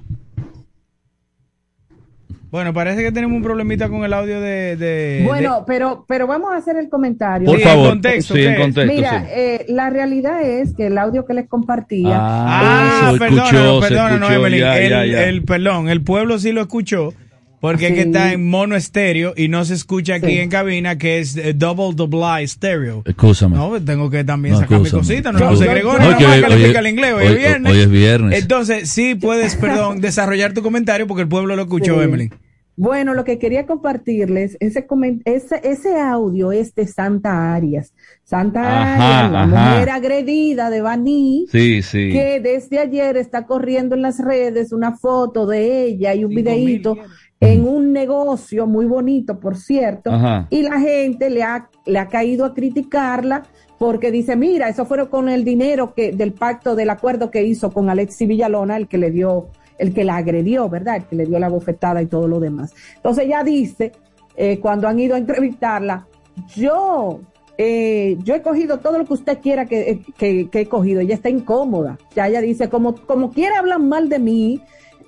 Bueno, parece que tenemos un problemita con el audio de. de- Bueno, pero, pero vamos a hacer el comentario. Por Sí, favor, en contexto, sí, ¿qué en contexto. Mira, sí. eh, la realidad es que el audio que les compartía. Ah, se perdona, no, Evelyn. ya, el, ya, ya. el- perdón, el pueblo sí lo escuchó. Porque es que Sí. está en mono estéreo y no se escucha aquí Sí. en cabina, que es eh, double double estéreo. Excúsame. No, pues tengo que también No, sacar mi cosita, no, Excúsame. José Gregorio, No, nada que más hoy- que le el inglés, hoy, hoy- es viernes. hoy es viernes. Entonces, sí puedes, perdón, desarrollar tu comentario porque el pueblo lo escuchó, Sí. Emily. Bueno, lo que quería compartirles, ese, ese, ese audio es de Santa Arias. Santa Ajá, Arias, la ajá. mujer agredida de Baní, Sí, sí. que desde ayer está corriendo en las redes una foto de ella y un videíto en un negocio muy bonito, por cierto, Ajá. y la gente le ha, le ha caído a criticarla porque dice, mira, eso fue con el dinero que del pacto, del acuerdo que hizo con Alexi Villalona, el que le dio, el que la agredió, ¿verdad? El que le dio la bofetada y todo lo demás. Entonces ella dice, eh, cuando han ido a entrevistarla, yo, eh, yo he cogido todo lo que usted quiera que, que- que he cogido. Ella está incómoda. Ya ella dice, como, como quiera hablan mal de mí,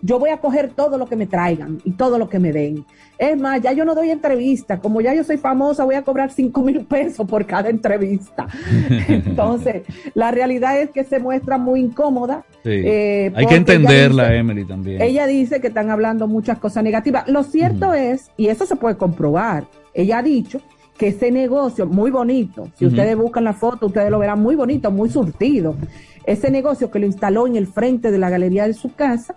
yo voy a coger todo lo que me traigan y todo lo que me den. Es más, ya yo no doy entrevista. Como ya yo soy famosa, voy a cobrar cinco mil pesos por cada entrevista. <laughs> Entonces, la realidad es que se muestra muy incómoda. Sí. eh, Hay que entenderla, ella dice- Emily, también. ella dice que están hablando muchas cosas negativas. Lo cierto es, y eso se puede comprobar, ella ha dicho que ese negocio muy bonito, si ustedes buscan la foto, ustedes lo verán muy bonito, muy surtido. Ese negocio que lo instaló en el frente de la galería de su casa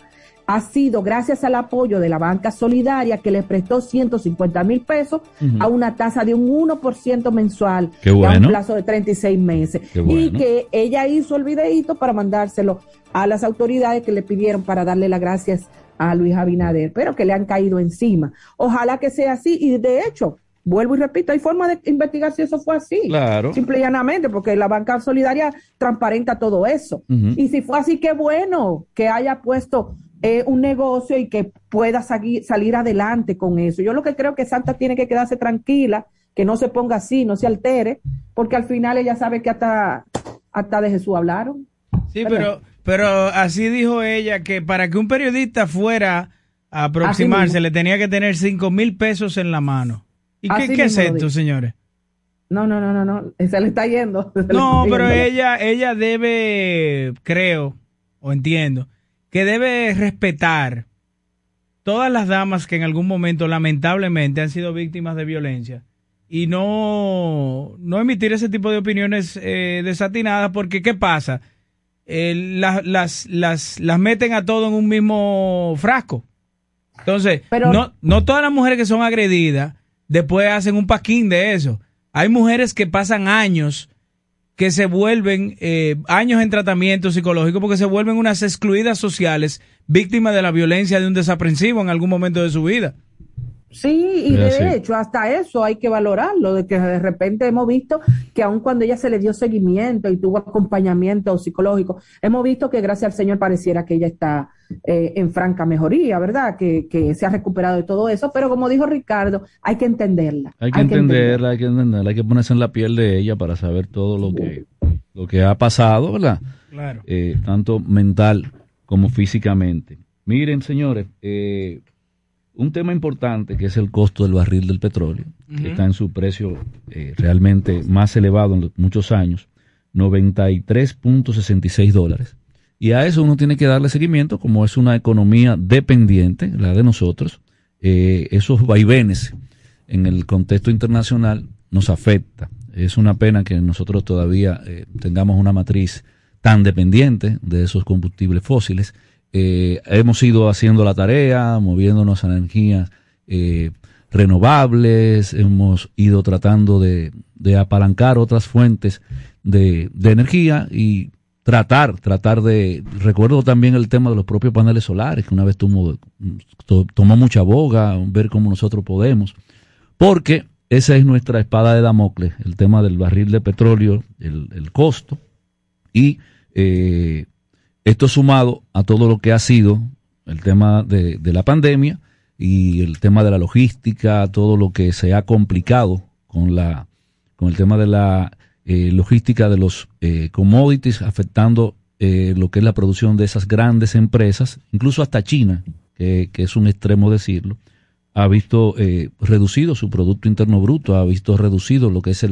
ha sido gracias al apoyo de la banca solidaria que le prestó 150 mil pesos a una tasa de un 1% mensual Qué a un bueno. plazo de 36 meses. Qué Y bueno. que ella hizo el videíto para mandárselo a las autoridades que le pidieron para darle las gracias a Luis Abinader, pero que le han caído encima. Ojalá que sea así y de hecho, vuelvo y repito, hay forma de investigar si eso fue así. Claro. Simple y llanamente, porque la banca solidaria transparenta todo eso. Y si fue así, qué bueno que haya puesto eh, un negocio y que pueda salir adelante con eso. Yo lo que creo que Santa tiene que quedarse tranquila, que no se ponga así, no se altere, porque al final ella sabe que hasta, hasta de Jesús hablaron. Sí, pero, pero así dijo ella que para que un periodista fuera a aproximarse le tenía que tener cinco mil pesos en la mano. ¿Y qué, Así qué es esto, señores? No, no, no, no, no, se le está yendo. <laughs> le No, está pero yendo. ella, ella debe, creo, o entiendo, que debe respetar todas las damas que en algún momento lamentablemente han sido víctimas de violencia y no, no emitir ese tipo de opiniones eh, desatinadas porque ¿qué pasa? Eh, las, las, las, las meten a todo en un mismo frasco. Entonces, Pero- no, no todas las mujeres que son agredidas después hacen un paquín de eso. Hay mujeres que pasan años que se vuelven eh, años en tratamiento psicológico porque se vuelven unas excluidas sociales, víctimas de la violencia de un desaprensivo en algún momento de su vida. Sí, y de hecho, hasta eso hay que valorarlo, de que de repente hemos visto que aun cuando ella se le dio seguimiento y tuvo acompañamiento psicológico, hemos visto que gracias al Señor pareciera que ella está eh, en franca mejoría, ¿verdad? Que, que se ha recuperado de todo eso, pero como dijo Ricardo, hay que entenderla. Hay que entenderla, hay que entenderla, hay que ponerse en la piel de ella para saber todo lo que, lo que ha pasado, ¿verdad? Claro. eh, tanto mental como físicamente. Miren, señores, eh, un tema importante que es el costo del barril del petróleo, que está en su precio eh, realmente más elevado en los- muchos años, 93.66 dólares. Y a eso uno tiene que darle seguimiento, como es una economía dependiente, la de nosotros, eh, esos vaivenes en el contexto internacional nos afecta. Es una pena que nosotros todavía eh, tengamos una matriz tan dependiente de esos combustibles fósiles. Eh, hemos ido haciendo la tarea, moviéndonos a energías eh, renovables, hemos ido tratando de, apalancar otras fuentes de, energía y tratar, tratar de, recuerdo también el tema de los propios paneles solares, que una vez tomó, to- tomó mucha boga, ver cómo nosotros podemos, porque esa es nuestra espada de Damocles, el tema del barril de petróleo, el, el costo, y eh, esto sumado a todo lo que ha sido el tema de, la pandemia y el tema de la logística, todo lo que se ha complicado con la con el tema de la eh, logística de los eh, commodities afectando eh, lo que es la producción de esas grandes empresas, incluso hasta China, que, es un extremo decirlo, ha visto eh, reducido su Producto Interno Bruto, ha visto reducido lo que es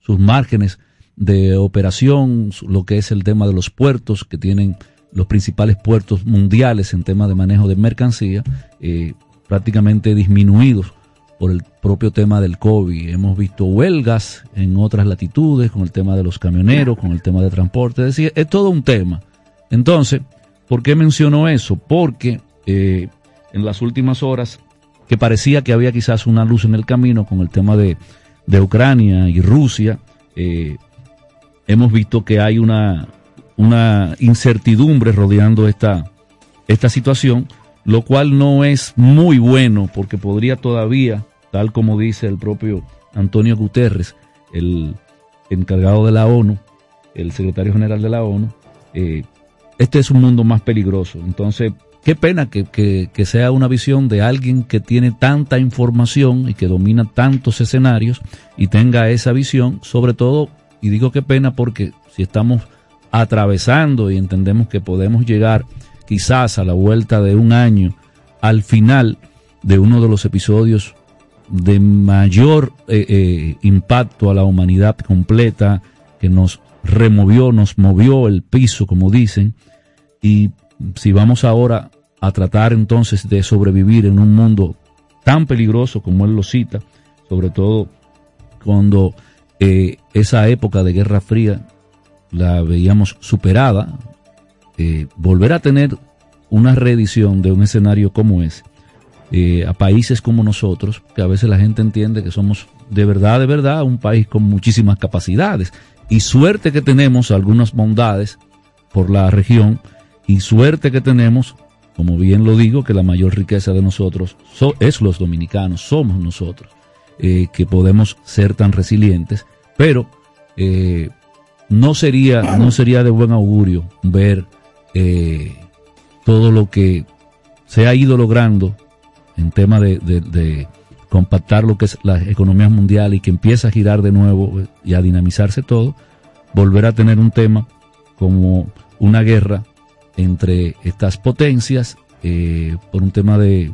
sus márgenes de operación, lo que es el tema de los puertos, que tienen los principales puertos mundiales en tema de manejo de mercancía, eh, prácticamente disminuidos por el propio tema del COVID. Hemos visto huelgas en otras latitudes con el tema de los camioneros, con el tema de transporte, es decir, es todo un tema. Entonces, ¿por qué menciono eso? Porque eh, en las últimas horas, que parecía que había quizás una luz en el camino con el tema de, de Ucrania y Rusia, eh, hemos visto que hay una, una incertidumbre rodeando esta, esta situación, lo cual no es muy bueno porque podría todavía, tal como dice el propio Antonio Guterres, el encargado de la ONU, el secretario general de la ONU, eh, este es un mundo más peligroso. Entonces, qué pena que, que- que sea una visión de alguien que tiene tanta información y que domina tantos escenarios y tenga esa visión, sobre todo, y digo qué pena porque si estamos atravesando y entendemos que podemos llegar quizás a la vuelta de un año al final de uno de los episodios de mayor eh, eh, impacto a la humanidad completa, que nos removió, nos movió el piso, como dicen, y si vamos ahora a tratar entonces de sobrevivir en un mundo tan peligroso como él lo cita, sobre todo cuando eh, esa época de Guerra Fría la veíamos superada, eh, volver a tener una reedición de un escenario como ese, eh, a países como nosotros, que a veces la gente entiende que somos de verdad, de verdad, un país con muchísimas capacidades. Y suerte que tenemos algunas bondades por la región y suerte que tenemos, como bien lo digo, que la mayor riqueza de nosotros so- es los dominicanos, somos nosotros, eh, que podemos ser tan resilientes, pero eh, no sería, no sería de buen augurio ver eh, todo lo que se ha ido logrando en tema de, de- compactar lo que es la economía mundial y que empieza a girar de nuevo eh, y a dinamizarse todo, volver a tener un tema como una guerra entre estas potencias eh, por un tema de,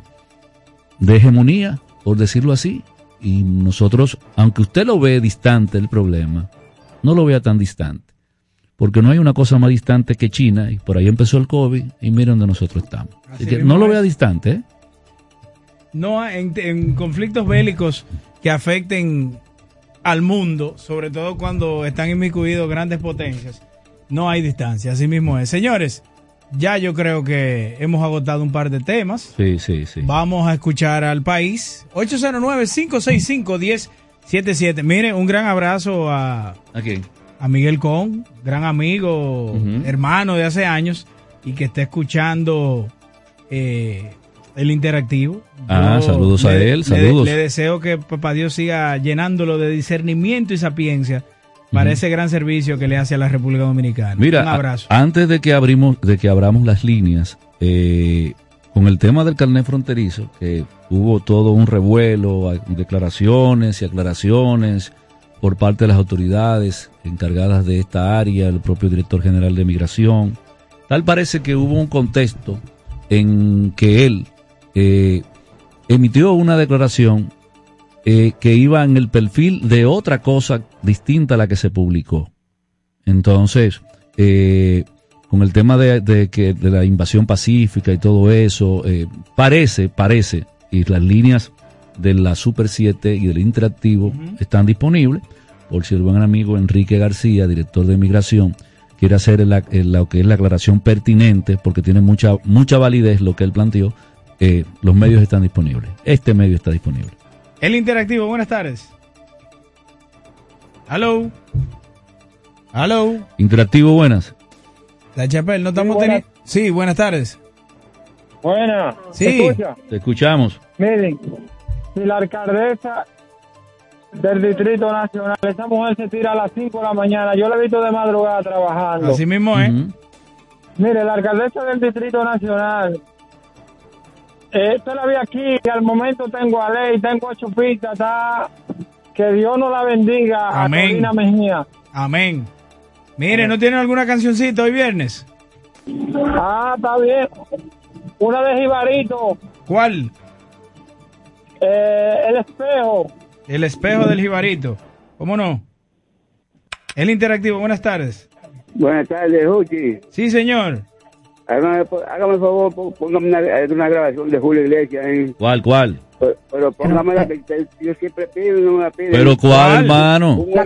de hegemonía, por decirlo así, y nosotros, aunque usted lo ve distante el problema, no lo vea tan distante, porque no hay una cosa más distante que China, y por ahí empezó el COVID, y miren donde nosotros estamos. Así que no lo vea distante, ¿eh? No, en, en conflictos bélicos que afecten al mundo, sobre todo cuando están inmiscuidos grandes potencias, no hay distancia, así mismo es. Señores, ya yo creo que hemos agotado un par de temas. Sí, sí, sí. Vamos a escuchar al país. 809-565-1077. Mire, un gran abrazo a, ¿A quién? a Miguel Con, gran amigo, hermano de hace años, y que está escuchando eh, el interactivo. Ah, Yo saludos a él, saludos. Le, deseo que Papá Dios siga llenándolo de discernimiento y sapiencia para ese gran servicio que le hace a la República Dominicana. Mira, un abrazo. a- antes de que abrimos, de que abramos las líneas, eh, con el tema del carnet fronterizo, que hubo todo un revuelo, declaraciones y aclaraciones, por parte de las autoridades encargadas de esta área, el propio director general de migración. Tal parece que hubo un contexto en que él eh, emitió una declaración eh, que iba en el perfil de otra cosa distinta a la que se publicó. Entonces, eh, con el tema de, de que, de la invasión pacífica y todo eso, eh, parece, parece, y las líneas de la Super 7 y del Interactivo están disponibles, por si el buen amigo Enrique García, director de migración, quiere hacer eh, lo que es la aclaración pertinente, porque tiene mucha, mucha validez lo que él planteó, eh, los medios están disponibles. Este medio está disponible. El Interactivo, buenas tardes. Hello. Hello. Interactivo, buenas. La Chapel, no estamos buenas. teniendo. Sí, buenas tardes. Buena. Sí. Te escuchamos. Miren, si la alcaldesa del Distrito Nacional, esa mujer se tira a las 5 de la mañana, yo la he visto de madrugada trabajando. Así mismo, ¿eh? Mire, la alcaldesa del Distrito Nacional, eh, esta la vi aquí y al momento tengo a ley, tengo a Chupita, está... Que Dios nos la bendiga Amén. a Mejía. Amén. Mire, ¿no tienen alguna cancioncita hoy viernes? Ah, está bien. Una de Jibarito, ¿Cuál? eh, El Espejo. El espejo del jibarito. ¿Cómo no? El Interactivo, buenas tardes. Buenas tardes, Juchi. Sí, señor. Hágame, hágame el favor, pó- póngame una, una grabación de Julio Iglesias. ¿eh? ¿Cuál, cuál? Pero, pero póngame la que que yo siempre pido y no me la piden. ¿Pero cuál, hermano? Un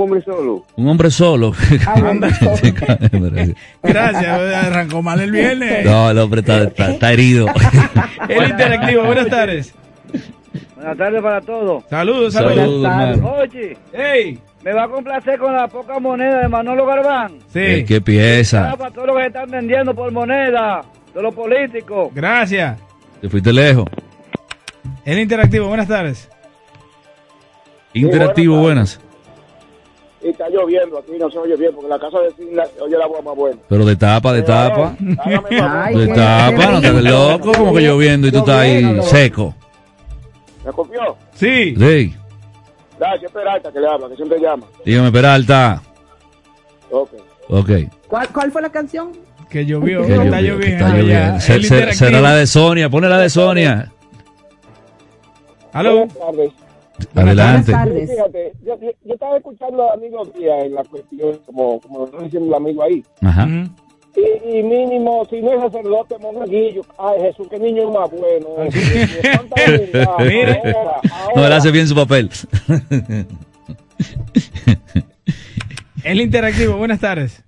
hombre Solo, un hombre solo. Un <laughs> hombre solo. Gracias, arrancó mal el viernes. no, el hombre está, está- está herido. <laughs> El Interactivo, buenas tardes. Buenas tardes para todos. Saludos, saludos. Saludos. Oye, hey. me va a complacer con la poca moneda de Manolo Garbán. Eh, ¿Qué pieza? Ah, Para todos los que están vendiendo por moneda, de los políticos. Gracias. Te fuiste lejos. El Interactivo, buenas tardes. Interactivo, buenas. Y está lloviendo, aquí no se oye bien, porque la casa de se oye la voz más buena. Pero de tapa, de tapa. Ay, De tapa, no te ves loco, como que lloviendo y tú estás ahí seco. ¿Me copió? Sí. Sí. Gracias, Peralta, que le habla, que siempre llama. Dígame, Peralta. Ok. Ok. ¿Cuál, ¿Cuál fue la canción? Que llovió, Que está lloviendo. será la de Sonia, ponle la de Sonia. Aló. Buenas tardes. Adelante. Sí, Fíjate, yo, yo, yo estaba escuchando a amigos días en la cuestión, como, como lo está diciendo el amigo ahí. Ajá. Y, y mínimo, si no es sacerdote, monaguillo, ay Jesús, qué niño más bueno. <laughs> Mire. Ahora, No, él hace bien su papel. <laughs> El Interactivo, buenas tardes.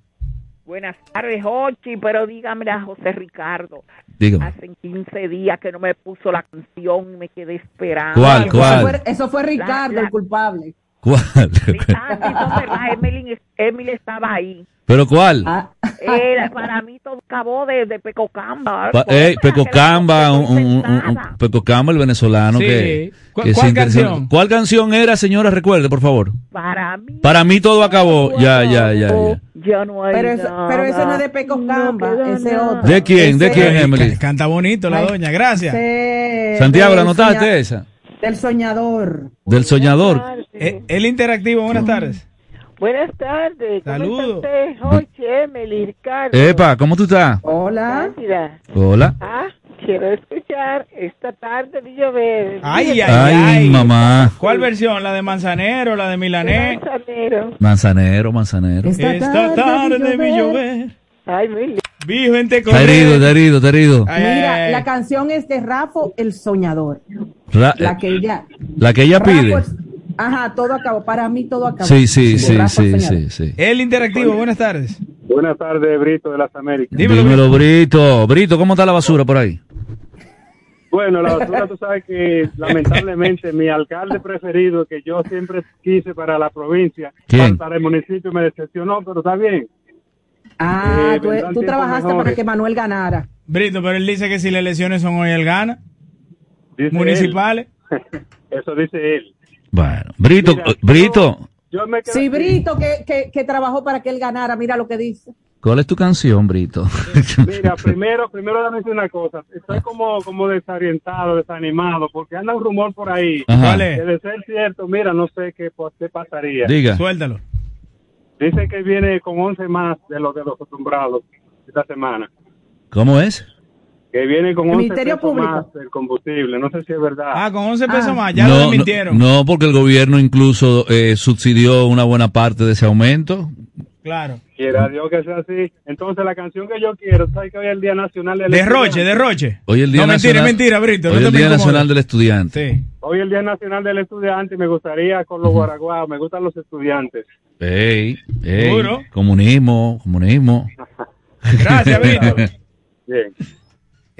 Buenas tardes, Ochi, pero dígame a José Ricardo. Dígame. Hace 15 días que no me puso la canción y me quedé esperando. ¿Cuál, Eso cuál? fue, eso fue Ricardo, La- la- el culpable. ¿Cuál? <laughs> Emily, Emily estaba ahí. ¿Pero cuál? Ah. Eh, para mí todo acabó de, de Pecocamba. Pa- ey, Peco Camba, un, un- un- un- Peco Camba, el venezolano Sí. que, ¿Cu- que cuál canción? ¿Cuál canción era, señora? Recuerde, por favor. Para mí Para mí todo acabó. Ya, ya, ya, ya. ya no hay Pero eso, pero eso no es de Peco Camba, ese otro. ¿De quién? ¿De quién, Emily? Canta bonito la Ay, doña, gracias. Santiago, ¿la del notaste esa? Del soñador. Del soñador. Eh, El Interactivo, buenas tardes. Buenas tardes. ¿Cómo Saludos. está usted? Ochi, Emily, Ricardo. Epa, ¿cómo tú estás? Hola. Hola. Ah, quiero escuchar esta tarde de llover. Ay, ay, Ay, ay. mamá. ¿Cuál versión? ¿La de Manzanero, la de Milanés? Manzanero. Manzanero, manzanero. Esta tarde vi llover. Ay, muy lindo. Vi gente Está herido, está herido, está herido. Mira, la canción es de Rafo el Soñador. Ra- La que ella. La que ella pide. Ajá, todo acabó. Para mí todo acabó. Sí, sí, sí, sí, sí, sí. El Interactivo, buenas tardes. Buenas tardes, Brito de las Américas. Dímelo, Brito. Brito, ¿cómo está la basura por ahí? Bueno, la basura, tú sabes que lamentablemente mi alcalde preferido, que yo siempre quise para la provincia, ¿Quién? para el municipio, me decepcionó, pero está bien. Ah, Eh, tú, trabajaste para que Manuel ganara. Brito, pero él dice que si las elecciones son hoy, él gana. Dice Municipales. <laughs> Eso dice él. Bueno, Brito, Mira, Brito. Yo me quedo Sí. Brito, que, que, que trabajó para que él ganara. Mira lo que dice. ¿Cuál es tu canción, Brito? <laughs> Mira, primero, primero dame una cosa. Estoy como, como desorientado, desanimado, porque anda un rumor por ahí. Ajá. Que de ser cierto, mira, no sé qué, pues, qué pasaría. Diga. Suéltalo. Dice que viene con 11 más de los de los acostumbrados esta semana. ¿Cómo es? Que viene con El 11 Ministerio pesos Público. más del combustible. No sé si es verdad. Ah, con 11 pesos Ah. más, ya lo no, desmintieron. no, no, porque el gobierno incluso eh, subsidió una buena parte de ese aumento. Claro. Quiera Dios que sea así. Entonces, la canción que yo quiero, ¿sabes que hoy es el Día Nacional del Derroche, Estudiante? derroche. Hoy el Día no, mentira, Nacional, es mentira, Brito. hoy no el Día. Nacional del Estudiante. Sí. Hoy es el Día Nacional del Estudiante y me gustaría con los guaraguaos, me gustan los estudiantes. Ey, ey, comunismo, comunismo. Gracias, Brito. <laughs> Bien.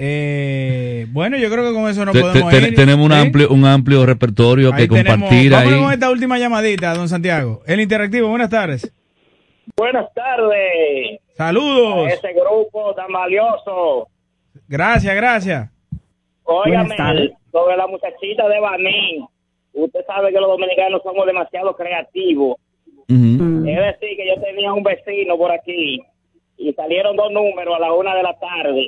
Eh, bueno, yo creo que con eso no Te- podemos te- ir. tenemos un amplio, un amplio repertorio Ahí que tenemos- compartir ahí. con esta última llamadita, don Santiago. El interactivo, buenas tardes. Buenas tardes. Saludos. A ese grupo tan valioso. Gracias, gracias. Óigame, sobre la muchachita de Baní. Usted sabe que los dominicanos somos demasiado creativos. Ujú. Es decir, que yo tenía un vecino por aquí y salieron dos números a la una de la tarde.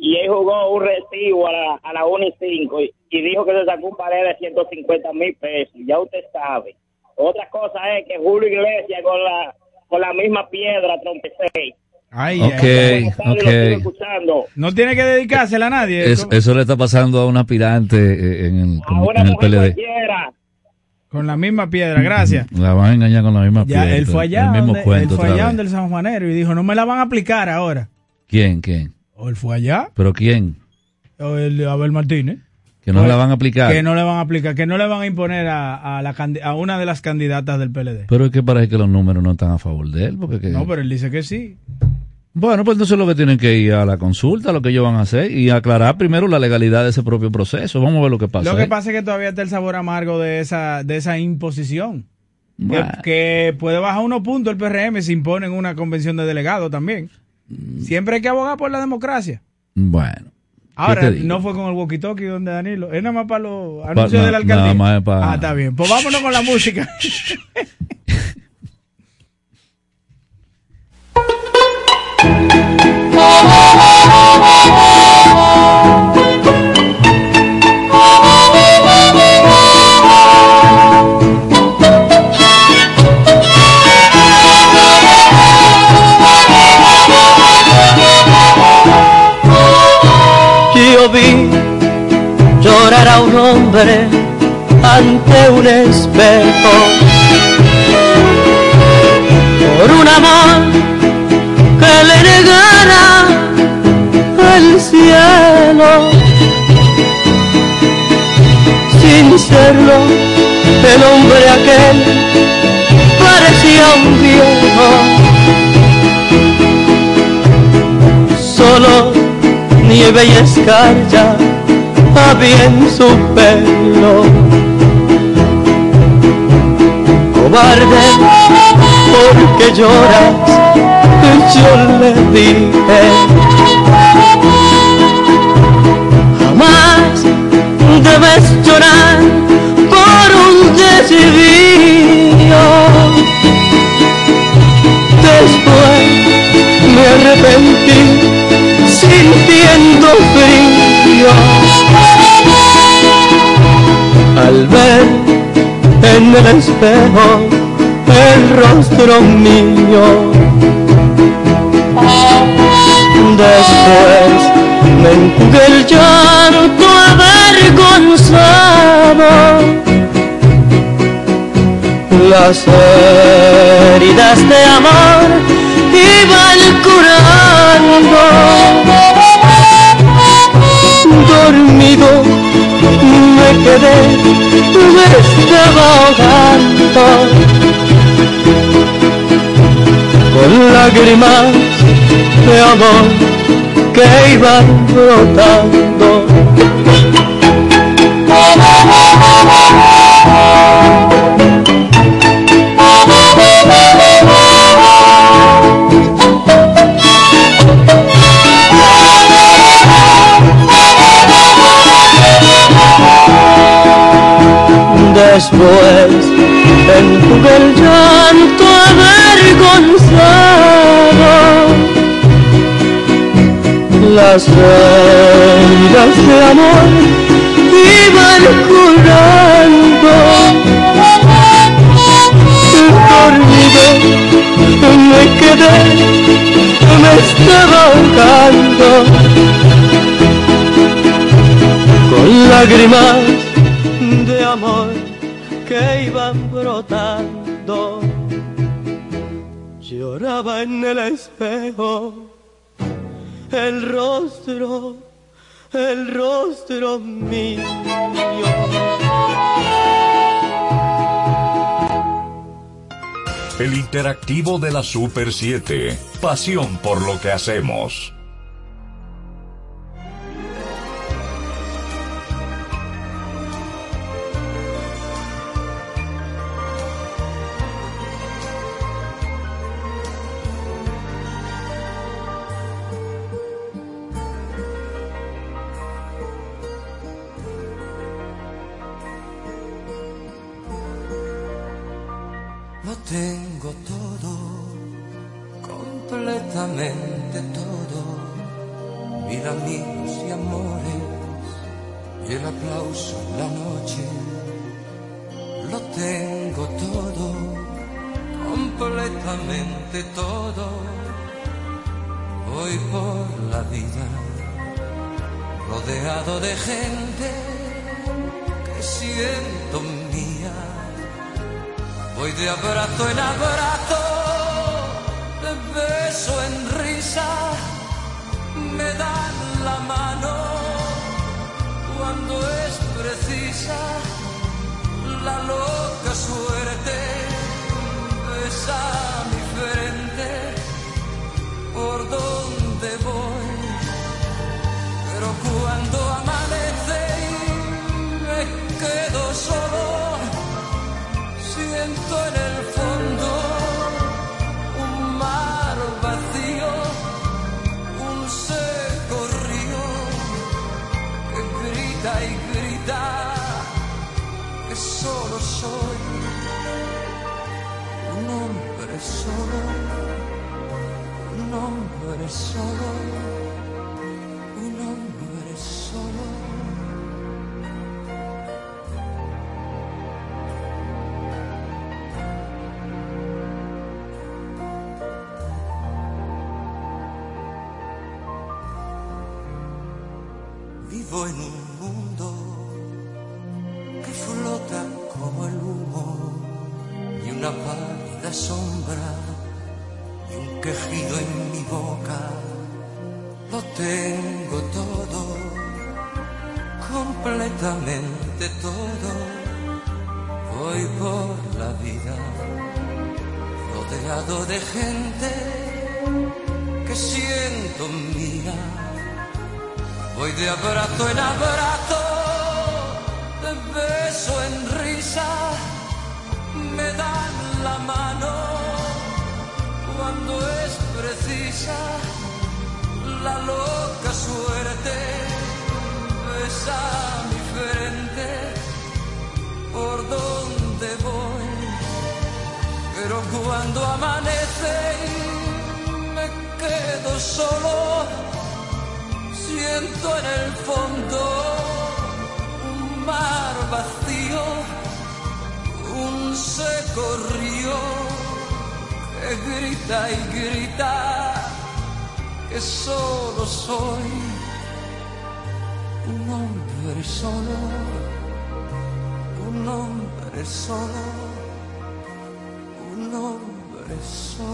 Y él jugó un recibo a la, a la una y cinco y, y dijo que se sacó un pared de 150 mil pesos. Ya usted sabe. Otra cosa es que Julio Iglesias con la con la misma piedra trompecé. Ay, Ok, ay, ay. Lo sigo ok. escuchando. No tiene que dedicársela a nadie. Es- eso le está pasando a un aspirante eh, en el, una en el PLD. cualquiera. Con la misma piedra, gracias. La van a engañar con la misma Ya, piedra. él fue allá, El mismo donde, él fue allá donde el San Juanero y dijo, no me la van a aplicar ahora. ¿Quién? ¿Quién? O él fue allá, ¿Pero quién? o el Abel Martínez. Que no Pues, la van a aplicar. Que no le van a aplicar, que no le van a imponer a, a, la, a una de las candidatas del PLD. Pero es que parece que los números no están a favor de él. Porque que- No, pero él dice que sí. Bueno, pues entonces lo que tienen que ir a la consulta, lo que ellos van a hacer y aclarar primero la legalidad de ese propio proceso. Vamos a ver lo que pasa. Lo que ¿eh? pasa es que todavía está el sabor amargo de esa, de esa imposición. Que-. Que, puede bajar unos puntos el PRM si imponen una convención de delegados también. Mm. Siempre hay que abogar por la democracia. Bueno. ¿qué Ahora, no fue con el walkie-talkie donde Danilo. Es nada más para los Pa- anuncios de la alcaldía. nada más es pa- Ah, está bien. Pues vámonos con la música. <laughs> un hombre ante un espejo por un amor que le negara el cielo. Sin serlo, el hombre aquel parecía un viejo. Solo nieve y escarcha había en su pelo. Cobarde, porque lloras, yo le dije. Jamás debes llorar por un desvío. Después me arrepentí sintiendo frío al ver en el espejo el rostro mío. Después me enjugué el llanto avergonzado. Las heridas de amor iban curando. Dormido me quedé, me estaba. Con lágrimas de amor que iban brotando. después enjugué el llanto avergonzado. Las reinas de amor iban curando. Dormido me quedé, me estaba ahogando. Con lágrimas el espejo el rostro, el rostro mío. El interactivo de la Super 7. Pasión por lo que hacemos. Tengo todo, completamente todo. Mil amigos y amores y el aplauso en la noche. Lo tengo todo, completamente todo. Voy por la vida rodeado de gente que siento. Voy de abrazo en abrazo, de beso en risa, me dan la mano cuando es precisa. La loca suerte besa mi frente. Por donde voy, pero cuando amanece y me quedo solo soy un hombre solo, rodeado de gente que siento mía. Voy de abrazo en abrazo, de beso en risa, me dan la mano cuando es precisa la loca suerte besa mi frente por voy, pero cuando amanece me quedo solo siento en el fondo un mar vacío, un seco río que grita y grita que solo soy un hombre solo, un hombre solo, No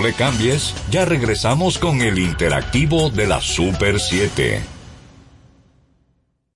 le cambies, ya regresamos con el interactivo de la Super 7.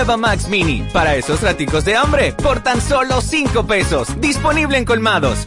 Nueva Max Mini, para esos raticos de hambre, por tan solo 5 pesos. Disponible en colmados.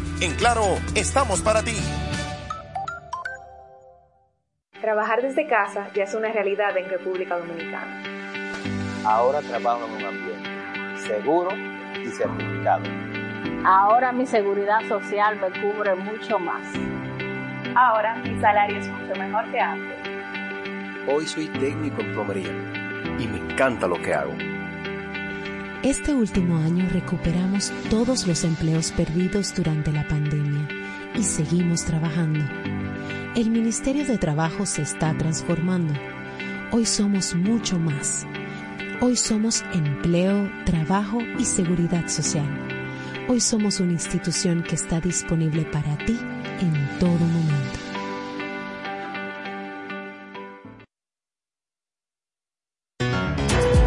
En Claro, estamos para ti. Trabajar desde casa ya es una realidad en República Dominicana. Ahora trabajo en un ambiente seguro y certificado. Ahora mi seguridad social me cubre mucho más. Ahora mi salario es mucho mejor que antes. Hoy soy técnico en plomería y me encanta lo que hago. Este último año recuperamos todos los empleos perdidos durante la pandemia y seguimos trabajando. El Ministerio de Trabajo se está transformando. Hoy somos mucho más. Hoy somos empleo, trabajo y seguridad social. Hoy somos una institución que está disponible para ti en todo momento.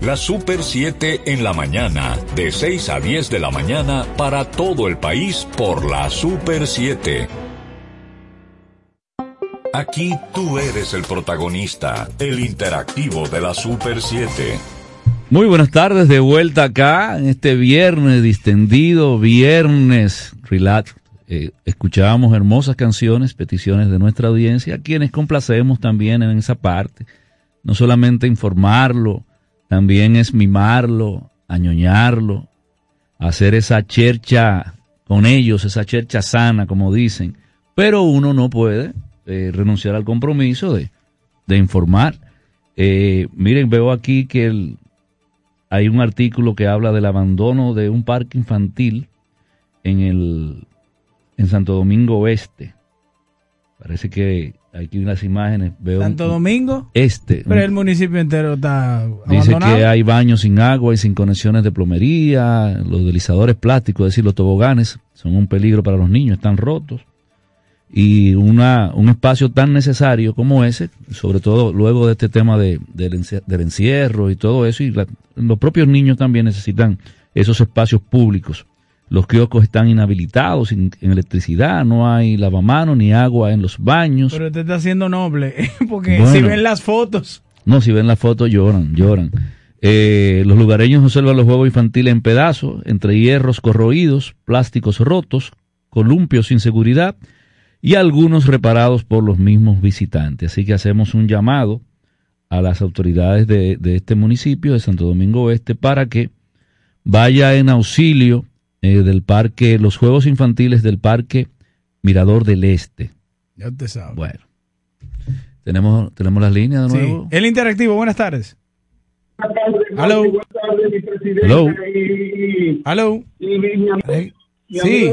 La Super 7 en la mañana, de 6 a 10 de la mañana para todo el país por la Super 7. Aquí tú eres el protagonista, el interactivo de la Super 7. Muy buenas tardes, de vuelta acá en este viernes distendido, viernes relax. Eh, escuchábamos hermosas canciones, peticiones de nuestra audiencia, quienes complacemos también en esa parte. No solamente informarlo, también es mimarlo, añoñarlo, hacer esa chercha con ellos, esa chercha sana, como dicen. Pero uno no puede eh, renunciar al compromiso de, de informar. Eh, miren, veo aquí que hay un artículo que habla del abandono de un parque infantil en el en Santo Domingo Oeste. Parece que aquí en las imágenes veo Santo un- Domingo. Este. Pero un- el municipio entero está Dice abandonado. que hay baños sin agua y sin conexiones de plomería, los deslizadores plásticos, es decir, los toboganes, son un peligro para los niños, están rotos. Y una, un espacio tan necesario como ese, sobre todo luego de este tema de, del, encierro y todo eso, y la- los propios niños también necesitan esos espacios públicos. Los kioscos están inhabilitados, sin electricidad, no hay lavamanos ni agua en los baños. Pero te está haciendo noble, <laughs> porque Bueno. si ven las fotos, No, si ven la foto lloran, lloran. Eh, los lugareños observan los juegos infantiles en pedazos, entre hierros corroídos, plásticos rotos, columpios sin seguridad y algunos reparados por los mismos visitantes. Así que hacemos un llamado a las autoridades de, de este municipio de Santo Domingo Oeste para que vaya en auxilio eh, del parque, los juegos infantiles del parque Mirador del Este. Ya te sabes. Bueno, tenemos, tenemos las líneas de Sí. nuevo. El interactivo, buenas tardes. Hello. Hello. Hello. Sí.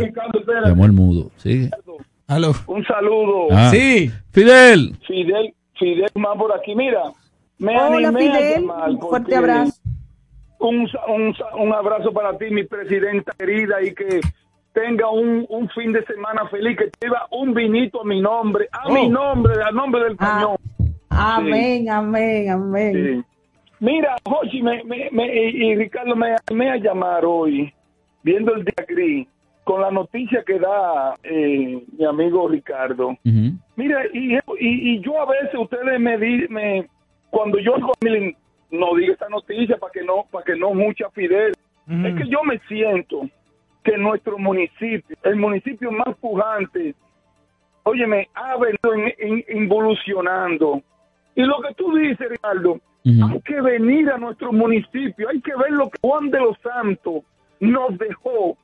Llamó el mudo. Hello. Un saludo. Ah. Sí. Fidel. Fidel, Fidel más por aquí. Mira, me Hola, animé Fidel. fuerte abrazo. Un, sa- un, sa- un abrazo para ti, mi presidenta querida, y que tenga un, un fin de semana feliz, que tenga un vinito a mi nombre, a mi Oh. nombre, a nombre del cañón. Amén, amén, amén. Sí. Mira, Jochi me, me- me- y Ricardo me animé a llamar hoy, viendo el día gris, con la noticia que da eh, mi amigo Ricardo. Mira, y, y, y yo a veces ustedes me di, me cuando yo digo, miren, no diga esta noticia para que no para que no mucha Fidel. Es que yo me siento que nuestro municipio, el municipio más pujante, óyeme, ha venido en- en- involucionando. Y lo que tú dices, Ricardo, hay que venir a nuestro municipio, hay que ver lo que Juan de los Santos nos dejó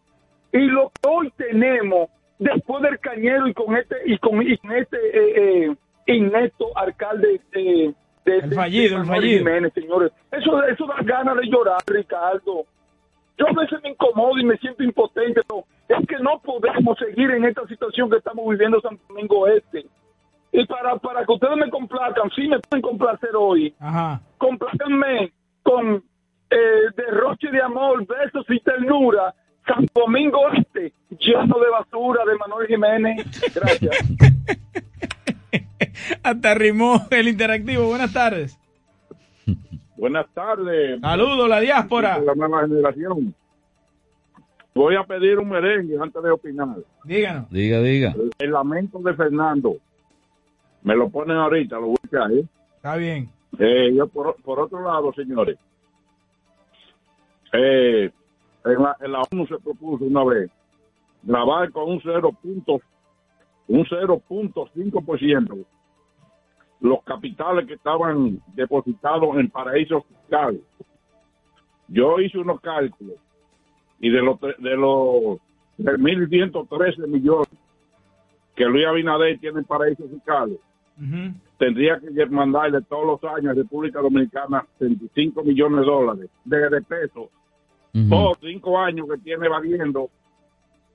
y lo que hoy tenemos después del cañero y con este y con, y con este eh, eh, inepto alcalde eh, de, El fallido, de el Manuel fallido. Jiménez, señores. Eso, eso da ganas de llorar, Ricardo. Yo a veces me incomodo y me siento impotente, pero es que no podemos seguir en esta situación que estamos viviendo en San Domingo Este. Y para, para que ustedes me complazcan, sí me pueden complacer hoy, Ajá. complácenme con eh, derroche de amor, besos y ternura, San Domingo Este, lleno de basura de Manuel Jiménez. Gracias. <laughs> <laughs> Hasta rimó el interactivo. Buenas tardes. Buenas tardes. Saludos, la diáspora. La nueva generación. Voy a pedir un merengue antes de opinar. Díganos. Diga, diga. El lamento de Fernando. Me lo ponen ahorita, lo voy a echar, ¿eh? Está bien. Eh, yo por, por otro lado, señores, eh, en, la, en la ONU se propuso una vez grabar con un 0. Punto- un 0.5% los capitales que estaban depositados en paraísos fiscales. Yo hice unos cálculos y de los de los 3.113 millones que Luis Abinader tiene en paraísos fiscales, tendría que mandarle todos los años a República Dominicana 35 millones de dólares de, de pesos. Por cinco años que tiene evadiendo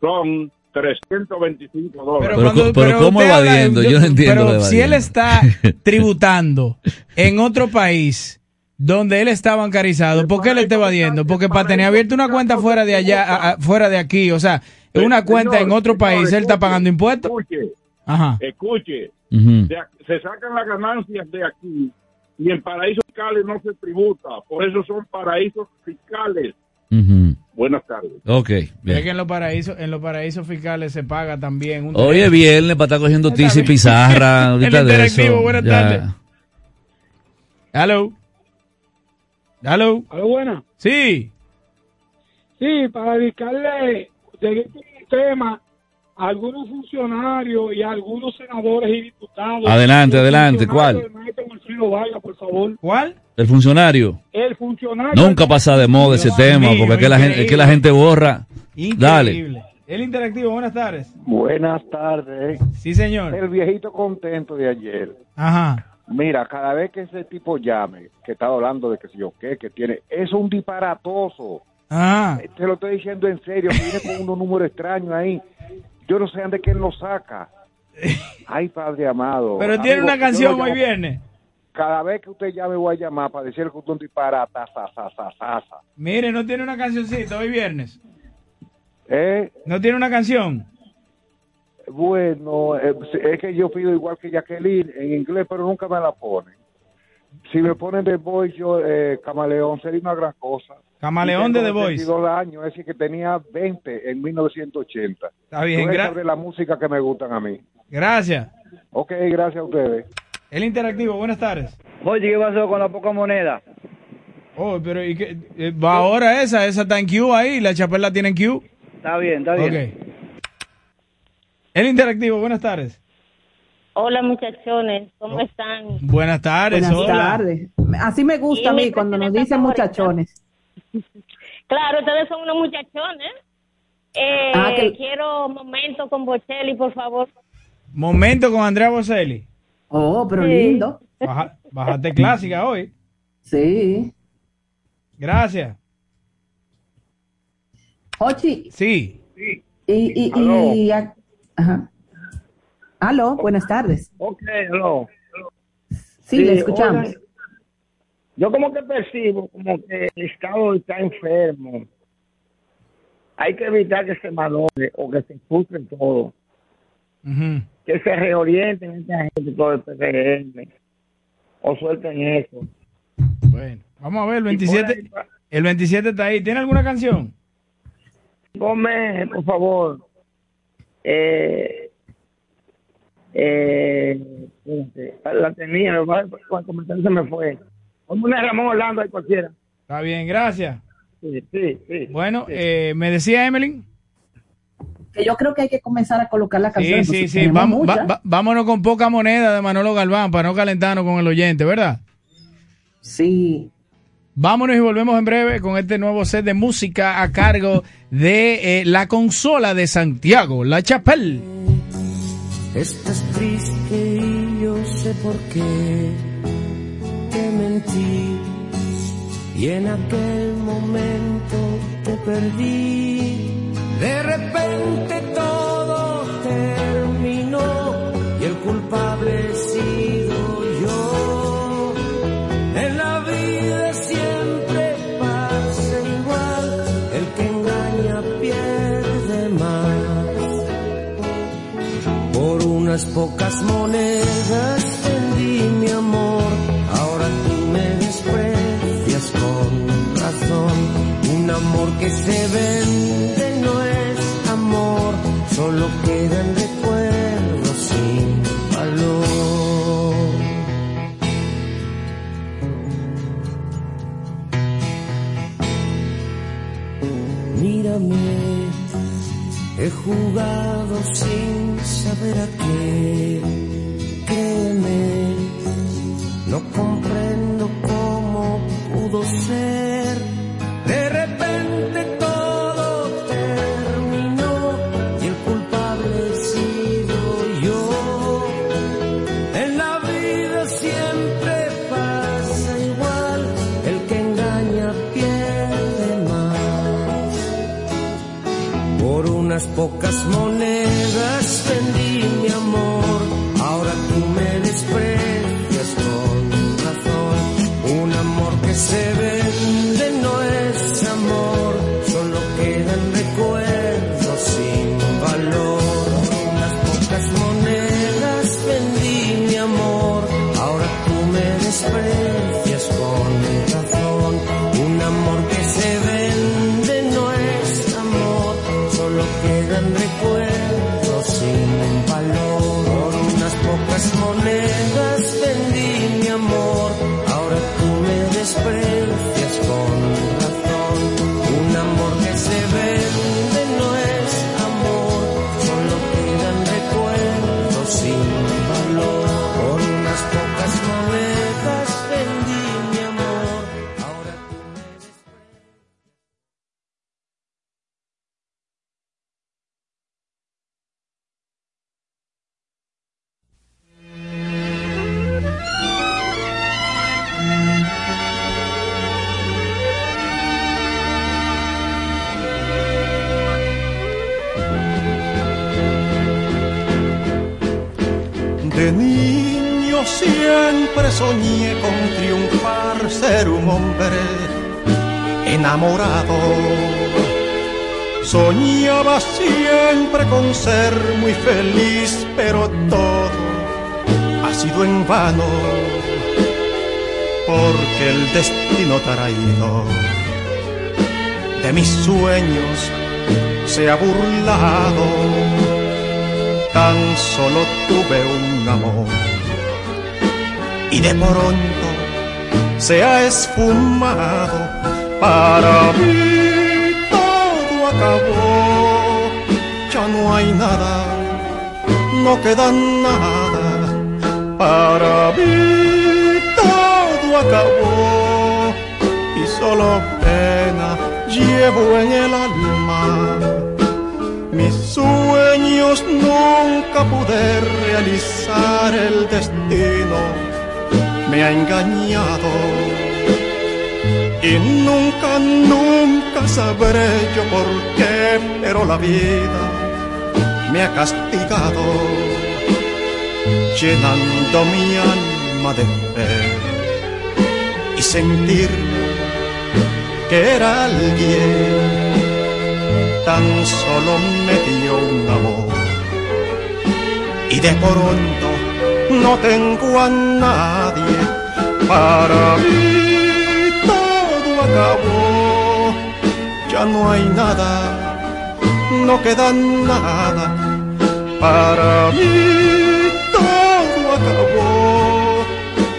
son 325 dólares. Pero, ¿cómo usted habla- evadiendo? Yo no entiendo. Pero si él está <laughs> tributando en otro país donde él está bancarizado, ¿por qué él está evadiendo? Porque para tener abierta una cuenta fuera de allá, a- a- fuera de aquí, o sea, una cuenta en otro país, él está pagando impuestos. Escuche, Ajá. escuche. De se sacan las ganancias de aquí y en paraísos fiscales no se tributa. Por eso son paraísos fiscales. Ujú. Buenas tardes. Ok, Es bien. que en los paraísos, en los paraísos fiscales se paga también un Hoy es viernes para estar cogiendo tiza y pizarra. <laughs> Ahorita El de eso. buenas tardes. Hello. Hello. ¿Aló, buena? Sí. Sí, para dedicarle de este tema algunos funcionarios y algunos senadores y diputados. Adelante, El adelante, ¿cuál? maestro Vargas, por favor. ¿Cuál? El funcionario. El funcionario. Nunca pasa de moda ese tema, mío, porque es que, la gente, es que la gente borra. Dale. El interactivo, buenas tardes. Buenas tardes. Sí, señor. El viejito contento de ayer. Ajá. Mira, cada vez que ese tipo llame, que está hablando de que si yo qué, que tiene, es un disparatoso. Ajá. Te lo estoy diciendo en serio, viene con unos números extraños ahí. Yo no sé de quién lo saca. <laughs> Ay, padre amado. Pero tiene Amigo, una canción hoy llamo- viernes. Cada vez que usted llame voy a llamar para decirle que usted un disparata. Mire, no tiene una cancioncita hoy viernes. ¿Eh? No tiene una canción. Bueno, eh, es que yo pido igual que Jacqueline en inglés, pero nunca me la ponen. Si me ponen The Voice, yo, eh, Camaleón, sería una gran cosa. Camaleón de The Voice. 22 años, es decir, que tenía 20 en 1980. Está bien, Yo gra- sobre la música que me gustan a mí. Gracias. Ok, gracias a ustedes. El interactivo, buenas tardes. Oye, ¿qué pasó con la poca moneda? Oh, pero ¿y qué? Eh, va ahora esa, esa está en Q ahí, la chapela tiene en Q. Está bien, está bien. Ok. El interactivo, buenas tardes. Hola muchachones, ¿cómo están? Buenas tardes, Buenas hola. tardes. Así me gusta a mí cuando nos dicen favorita. muchachones. Claro, ustedes son unos muchachones. Eh, Ah, que- Quiero momento con Bocelli, por favor. Momento con Andrea Bocelli. Oh, pero Sí. lindo. Baja- bájate clásica hoy. Sí. Gracias. Ochi. Sí. Y, y, Aló. y, a- ajá. Aló, buenas tardes. Ok, hello. Sí, le escuchamos. oigan, yo como que percibo como que el Estado está enfermo. Hay que evitar que se malogre o que se frustren todo. Que se reorienten esta gente, todo el PRM. O suelten eso. Bueno, vamos a ver, el 27, el 27 está ahí. ¿Tiene alguna canción? Ponme, por favor. Eh, eh, la tenía, el comentario se me fue. Ponme una Ramón Orlando ahí cualquiera. Está bien, gracias. Sí, sí, sí. Bueno, eh, me decía Emeline. Que yo creo que hay que comenzar a colocar la Sí, canción. sí, sí. Vamos, va- va- vámonos con poca moneda de Manolo Galván para no calentarnos con el oyente, ¿verdad? Sí. Vámonos y volvemos en breve con este nuevo set de música a cargo de eh, la consola de Santiago, La Chapelle. Estás triste y yo sé por qué te mentí y en aquel momento te perdí. De repente todo terminó y el culpable he sido yo. En la vida siempre pasa igual, el que engaña pierde más. Por unas pocas monedas Un amor que se vende no es amor, solo quedan recuerdos sin valor. Mírame, he jugado sin saber a qué. Soñaba siempre con ser muy feliz, pero todo ha sido en vano, porque el destino traído de mis sueños se ha burlado. Tan solo tuve un amor y de pronto se ha esfumado para mí. Todo acabó. Ya no hay nada. No queda nada para mí. Todo acabó. Y solo pena llevo en el alma. Mis sueños nunca pude realizar, el destino me ha engañado. Y nunca, nunca sabré yo por qué, pero la vida me ha castigado, llenando mi alma de fe y sentir que era alguien. Tan solo me dio un amor. Y de pronto no tengo a nadie para mí acabó. Ya no hay nada no queda nada para mí. Todo acabó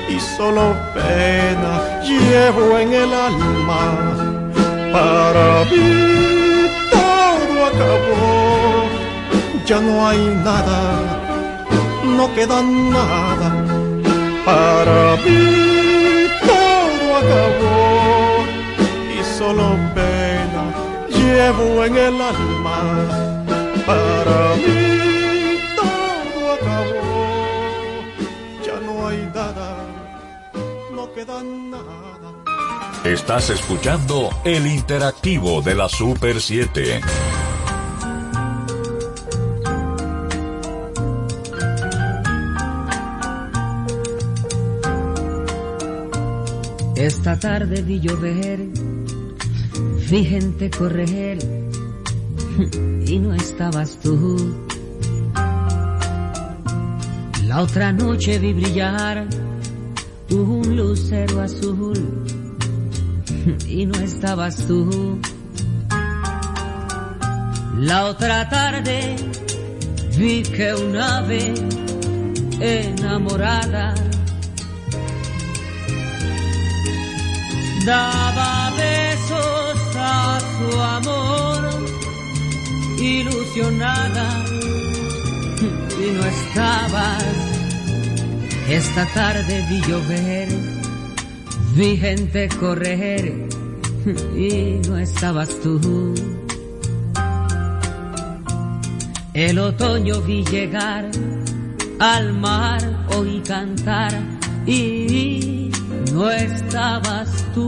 y solo pena llevo en el alma para mí. Todo acabó ya no hay nada no queda nada para mí. Todo acabó solo pena llevo en el alma. Para mí todo acabó. Ya no hay nada no queda nada. Estás escuchando el interactivo de la Super 7. Esta tarde vi llover, vi gente correr <laughs> y no estabas tú. La otra noche vi brillar un lucero azul <laughs> y no estabas tú. La otra tarde vi que un ave enamorada daba su amor, ilusionada, y no estabas. Esta tarde vi llover, vi gente correr, y no estabas tú. El otoño vi llegar, al mar oí cantar, y no estabas tú.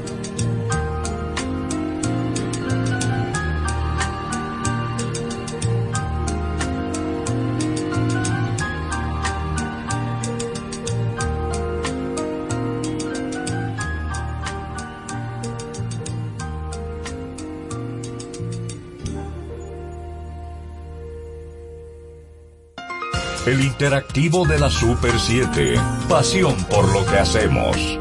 El interactivo de la Super 7. Pasión por lo que hacemos.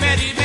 Ready.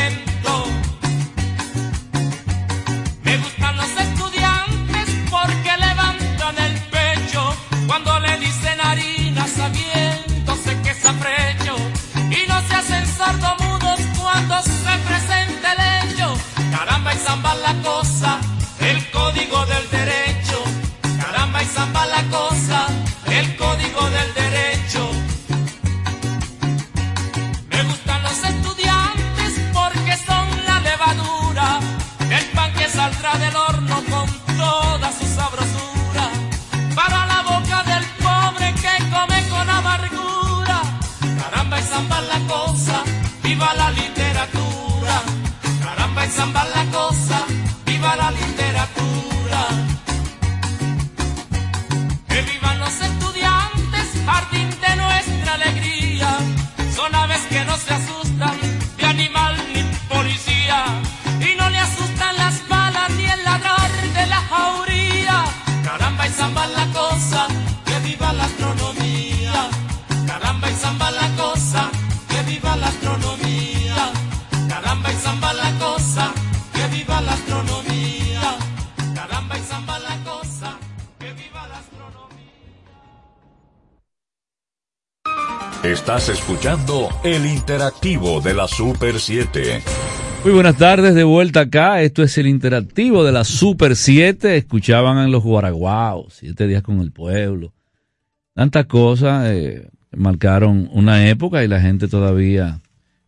El interactivo de la Super 7. Muy buenas tardes, de vuelta acá. Esto es el interactivo de la Super 7. Escuchaban en los Guaraguaos, siete días con el pueblo. Tantas cosas eh, marcaron una época y la gente todavía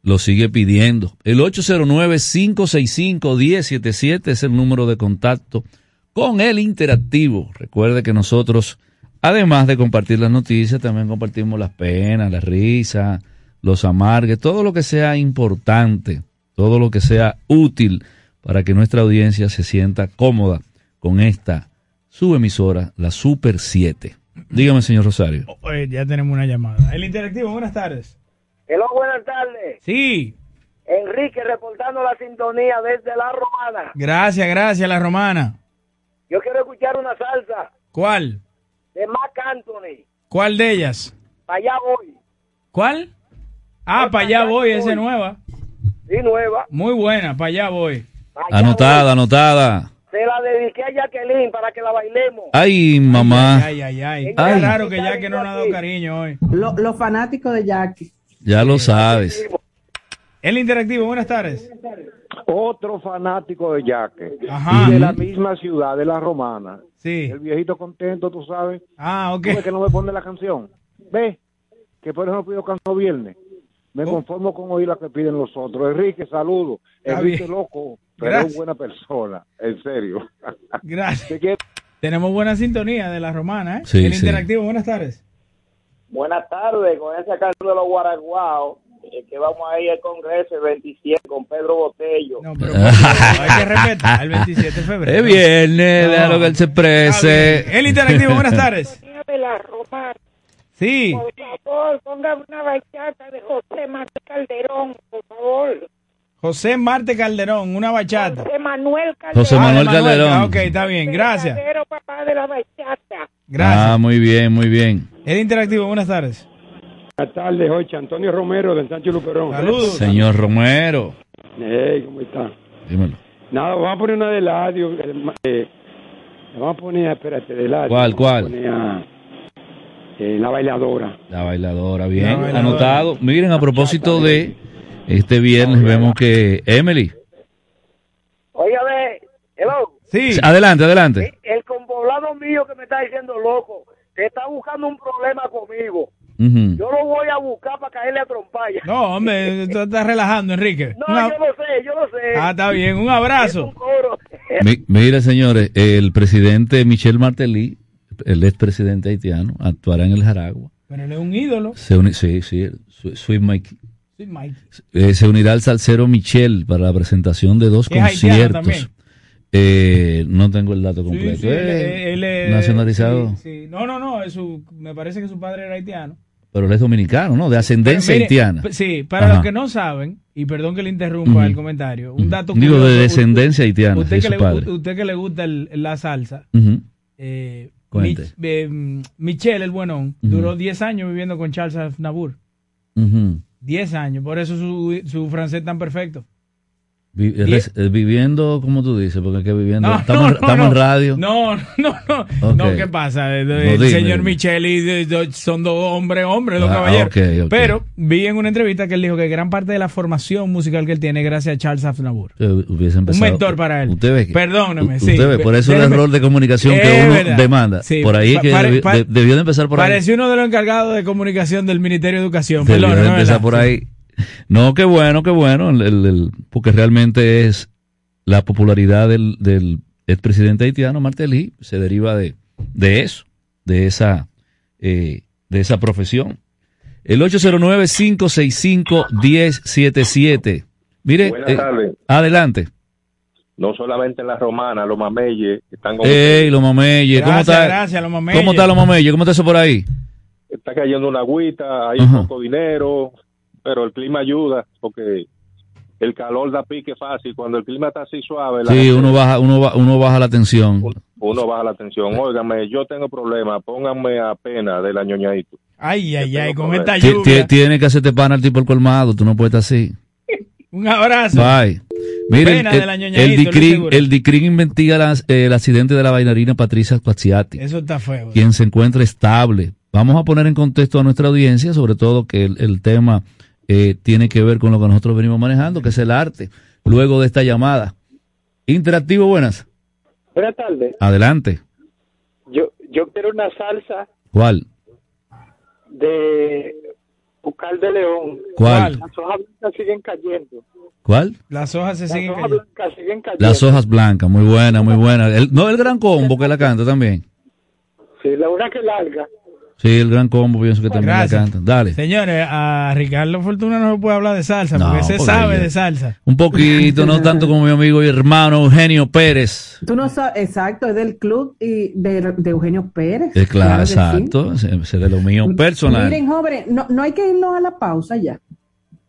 lo sigue pidiendo. El 809-565-1077 es el número de contacto con el interactivo. Recuerde que nosotros, además de compartir las noticias, también compartimos las penas, las risas, los amargues, todo lo que sea importante, todo lo que sea útil para que nuestra audiencia se sienta cómoda con esta subemisora, la Super 7. Dígame, señor Rosario. Oye, ya tenemos una llamada. El interactivo, buenas tardes. Hello, buenas tardes. Sí. Enrique reportando la sintonía desde La Romana. Gracias, gracias, la romana. Yo quiero escuchar una salsa ¿Cuál? de Mark Anthony. ¿Cuál de ellas? Para allá voy. ¿Cuál? Ah, para allá voy, esa es nueva. Sí, nueva. Muy buena, para allá voy. Anotada, anotada. Se la dediqué a Jacqueline para que la bailemos. Ay, mamá. Ay, ay, ay. Ay. Qué raro que que no nos ha dado cariño hoy. Lo- los fanáticos de Jackie. Ya lo sabes. El interactivo, buenas tardes. Otro fanático de Yaque. Ajá. Y de la misma ciudad, de la romana. Sí. El viejito contento, tú sabes. Ah, ok. ¿Tú ves que no me pone la canción? Ve, que por eso no pido canción viernes. Me conformo con oír la que piden los otros. Enrique, saludo. Enrique loco, pero Gracias. es buena persona. En serio. <laughs> Gracias. Tenemos buena sintonía de la romana, ¿eh? Sí, El sí. interactivo, buenas tardes. Buenas tardes, con ese caso de los Guaraguao, eh, que vamos a ir al Congreso el 27 con Pedro Botello. No, pero hay que respetar el 27 de febrero. Es viernes, déjalo que él se exprese. El interactivo, buenas <laughs> tardes. de la Romana. Sí. Por favor, ponga una bachata de José Marte Calderón, por favor. José Marte Calderón, una bachata. José Manuel Calderón. José Manuel Ah, de Calderón. Ah, ok, está bien, gracias. Verdadero papá de la bachata. Gracias. Ah, muy bien, muy bien. El interactivo, buenas tardes. Buenas tardes, Jocha. Antonio Romero del Sánchez Luperón. Saludos. Señor Romero. Hey, ¿cómo está? Dímelo. Nada, vamos a poner una de Ladio. eh, vamos a poner, espérate, de Ladio. ¿Cuál, Vamos a cuál? poner a, eh, la bailadora. La bailadora, bien. La bailadora. Anotado. Miren, a propósito de este viernes, vemos que Emily. Óigame, hello. Sí. Adelante, adelante. El compoblado mío que me está diciendo loco, que está buscando un problema conmigo. Yo lo voy a buscar para caerle a trompalla. No, hombre, <laughs> tú estás relajando, Enrique. No, Una- yo lo sé, yo lo sé. Ah, está bien, un abrazo. <laughs> Mi- mire, señores, el presidente Michel Martelly, el expresidente haitiano, actuará en el Jaragua. Pero él es un ídolo. Se sí, sí, Sweet Mike. Sí, Mike. Eh, se unirá al salsero Michel para la presentación de dos conciertos. Eh, no tengo el dato completo. Sí, sí, él, Eh, él es- nacionalizado, sí. No, no, no, su- me parece que su padre era haitiano. pero él es dominicano, ¿no? De ascendencia mire, haitiana. Sí, para Ajá. los que no saben, y perdón que le interrumpa el comentario, un dato Digo, de descendencia haitiana, Usted que, su le, padre. usted que le gusta el- la salsa, Ujú. eh. Mich- eh, mm, Michel, el buenón, duró 10 años viviendo con Charles Aznavour. Ujú. 10 años, por eso su, su francés tan perfecto. Vi- eh, res- eh, viviendo, como tú dices, porque que viviendo. No, estamos no, en- no, estamos no. en radio. No, no, no. Ok. No, ¿qué pasa? El, No, el dime, señor dime. Michel y de- de- son dos hombres, hombres, dos Ah, caballeros. Pero vi en una entrevista que él dijo que gran parte de la formación musical que él tiene gracias a Charles Aznavour. Eh, Un mentor para él. Usted ve sí. Usted ve, por eso el error de comunicación que uno verdad. demanda. Sí, por ahí es que pare- debió de empezar por ahí. Pareció uno de los encargados de comunicación del Ministerio de Educación. Debió Perdón, de empezar por Sí. No, qué bueno, qué bueno, el- el- el- porque realmente es la popularidad del, del expresidente haitiano Martelly se deriva de, de eso, de esa, eh, de esa profesión. El 809-565-1077. Mire, eh, adelante. No solamente en la romana, los mameyes están con Ey, los mameyes, ¿cómo Gracias, está? gracias, los mameyes. ¿Cómo está los mameyes? ¿Cómo está eso por ahí? está cayendo una agüita, hay Ajá. poco dinero, pero el clima ayuda porque el calor da pique fácil. Cuando el clima está así suave, la Sí, gente- uno baja, uno, ba- uno baja la tensión. uno baja la tensión. Óigame, yo tengo problemas, pónganme a pena de la ñoñadito. Ay, ay, ay, con esta lluvia. Tiene que hacerte pana al tipo el colmado, tú no puedes estar así. Un abrazo. Bye. Miren, el, de la el, DICRIN, el DICRIN investiga las- eh, el accidente de la bailarina Patricia Spaziati, Eso está feo. quien se encuentra estable, vamos a poner en contexto a nuestra audiencia, sobre todo que el, el tema eh, tiene que ver con lo que nosotros venimos manejando, que es el arte. Luego de esta llamada. Interactivo, buenas. Buenas tardes. Adelante. Yo, yo quiero una salsa ¿Cuál? de Bucal de León. ¿Cuál? Las hojas blancas siguen cayendo. ¿Cuál? Las hojas se Las siguen hojas cayendo. blancas siguen cayendo. Las hojas blancas, muy buena, muy buena. El- no, el gran combo que la canta también. Sí, la una que larga. Sí, el gran combo pienso que también Gracias. la canta. Dale. Señores, a Ricardo Fortuna no se puede hablar de salsa, No, porque se porque sabe de salsa. Un poquito, no tanto como mi amigo y hermano Eugenio Pérez. Tú no sabes, exacto, es del club y de, de Eugenio Pérez. Eh, claro, sí. exacto. Ese de lo mío personal. Miren, jóvenes, no, no hay que irnos a la pausa ya.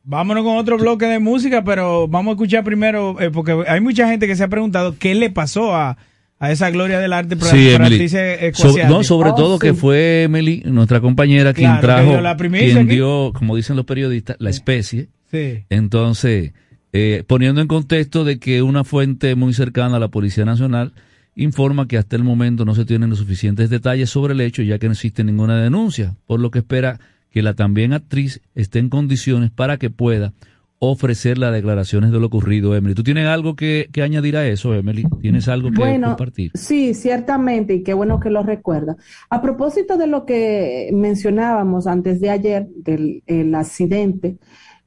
Vámonos con otro bloque de música, pero vamos a escuchar primero, eh, porque hay mucha gente que se ha preguntado qué le pasó a, a esa gloria del arte para, Sí, para Emily. So- no, sobre Oh, todo sí. que fue Emily, nuestra compañera, quien Claro, trajo, dio la primicia quien aquí. dio, como dicen los periodistas, la especie. Sí. Entonces, eh, poniendo en contexto de que una fuente muy cercana a la Policía Nacional informa que hasta el momento no se tienen los suficientes detalles sobre el hecho, ya que no existe ninguna denuncia, por lo que espera que la también actriz esté en condiciones para que pueda ofrecer las declaraciones de lo ocurrido, Emily. ¿Tú tienes algo que, que añadir a eso, Emily? ¿Tienes algo que Bueno, compartir? sí, ciertamente, y qué bueno que lo recuerda. A propósito de lo que mencionábamos antes de ayer, del el accidente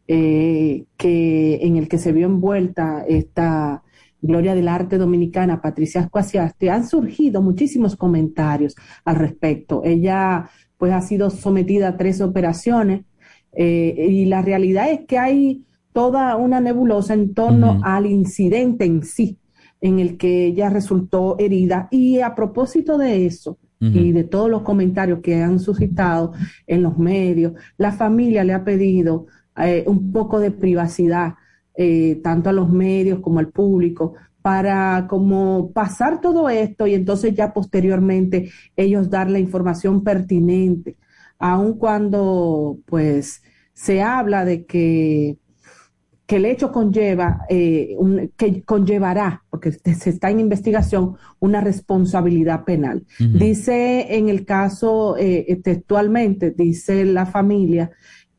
eh, que, en el que se vio envuelta esta Gloria del Arte Dominicana, Patricia Squasiasti, han surgido muchísimos comentarios al respecto. Ella pues ha sido sometida a tres operaciones eh, y la realidad es que hay toda una nebulosa en torno al incidente en sí, en el que ella resultó herida. Y a propósito de eso, y de todos los comentarios que han suscitado en los medios, la familia le ha pedido eh, un poco de privacidad, eh, tanto a los medios como al público, para como pasar todo esto y entonces ya posteriormente ellos dar la información pertinente, aun cuando pues se habla de que que el hecho conlleva, eh, un- que conllevará, porque se está en investigación, una responsabilidad penal. Dice en el caso eh, textualmente, dice la familia,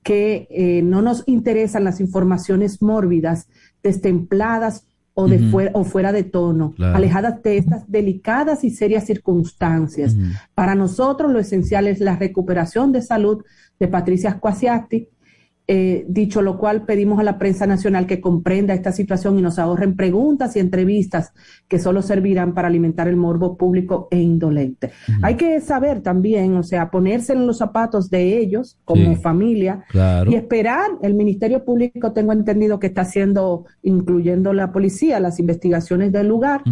que eh, no nos interesan las informaciones mórbidas, destempladas o, de fuera, o fuera de tono, Claro. alejadas de estas delicadas y serias circunstancias. Para nosotros lo esencial es la recuperación de salud de Patricia Squasiati. Eh, dicho lo cual, pedimos a la prensa nacional que comprenda esta situación y nos ahorren preguntas y entrevistas que solo servirán para alimentar el morbo público e indolente. Hay que saber también, o sea, ponerse en los zapatos de ellos como Sí. familia Claro. y esperar. El Ministerio Público, tengo entendido que está haciendo, incluyendo la policía, las investigaciones del lugar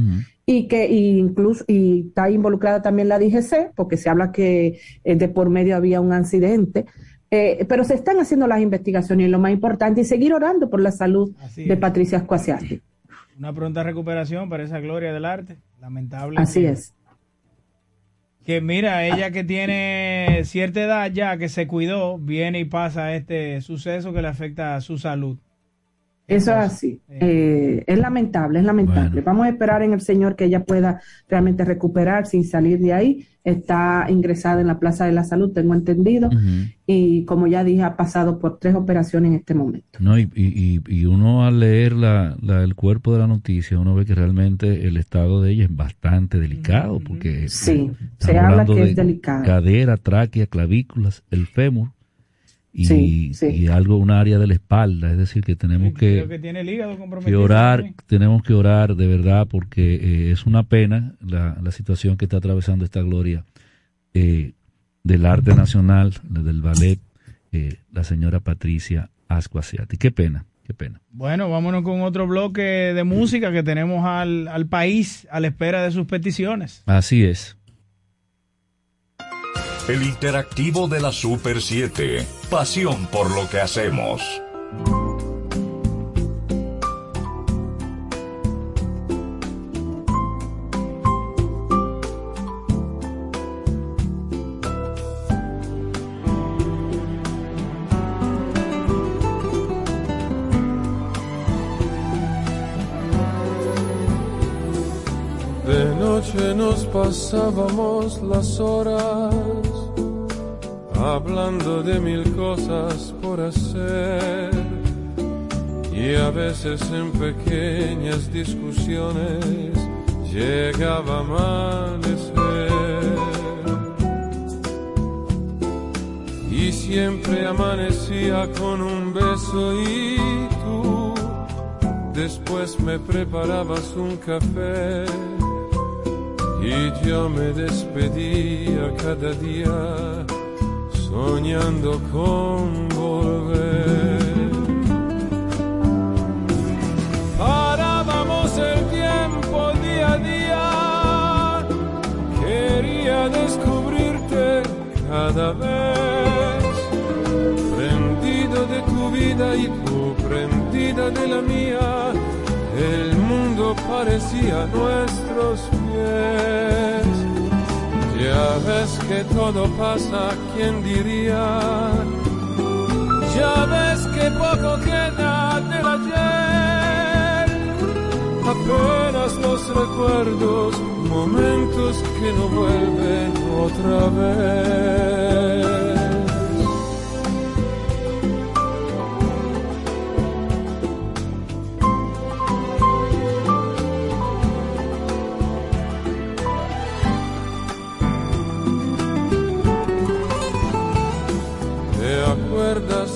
y que y incluso y está involucrada también la DGC porque se habla que eh, de por medio había un accidente Eh, pero se están haciendo las investigaciones y lo más importante y seguir orando por la salud Así de es. Patricia Squasiati. Una pronta recuperación para esa gloria del arte. Lamentable. Así que- es. Que mira, ella que tiene cierta edad ya, que se cuidó, viene y pasa este suceso que le afecta a su salud. Eso es así. Eh, es lamentable, es lamentable. Vamos a esperar en el Señor que ella pueda realmente recuperar sin salir de ahí. Está ingresada en la Plaza de la Salud, tengo entendido. Y como ya dije, ha pasado por tres operaciones en este momento. No, y, y, y- uno al leer la, la- el cuerpo de la noticia, uno ve que realmente el estado de ella es bastante delicado, porque Sí, se habla que de es delicado. cadera, tráquea, clavículas, el fémur y, Sí, sí. y algo, un área de la espalda, es decir, que tenemos Creo que, que tiene el hígado que orar, también. tenemos que orar de verdad, porque eh, es una pena la, la situación que está atravesando esta gloria eh, del arte nacional, la del ballet, eh, la señora Patricia Ascuasiati. Qué pena, qué pena. Bueno, vámonos con otro bloque de música que tenemos al, al país a la espera de sus peticiones. Así es. El interactivo de la Super 7. Pasión por lo que hacemos. De noche nos pasábamos las horas hablando de mil cosas por hacer. Y a veces en pequeñas discusiones llegaba a amanecer. Y siempre amanecía con un beso y tú después me preparabas un café. Y yo me despedía cada día soñando con volver. Parábamos el tiempo día a día, quería descubrirte cada vez, prendido de tu vida y tú prendida de la mía, el mundo parecía nuestros pies. Ya ves que todo pasa, ¿quién diría? Ya ves que poco queda del ayer. Apenas los recuerdos, momentos que no vuelven otra vez.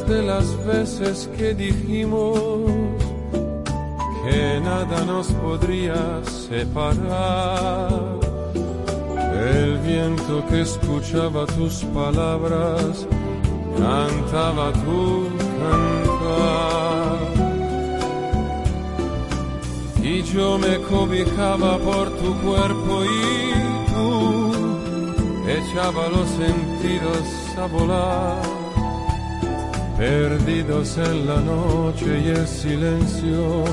De las veces que dijimos que nada nos podría separar? El viento que escuchaba tus palabras cantaba tu cantar. Y yo me cobijaba por tu cuerpo y tú echaba los sentidos a volar perdidos en la noche y el silencio,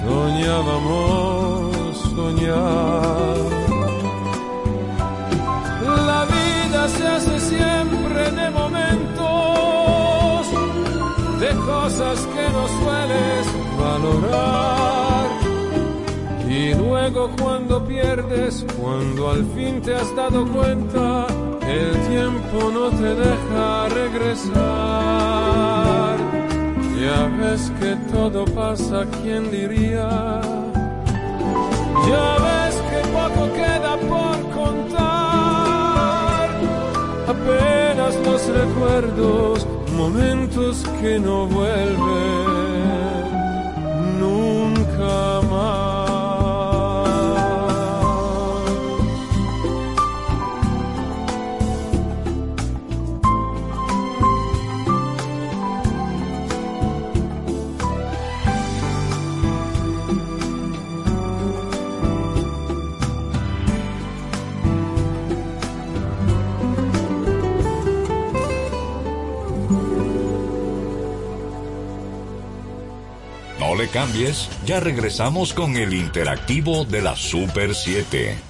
soñábamos soñar. La vida se hace siempre de momentos, de cosas que no sueles valorar. Y luego cuando pierdes, cuando al fin te has dado cuenta, el tiempo no te deja regresar. Ya ves que todo pasa, ¿quién diría? Ya ves que poco queda por contar. Apenas los recuerdos, momentos que no vuelven nunca cambies, ya regresamos con el interactivo de la Super 7.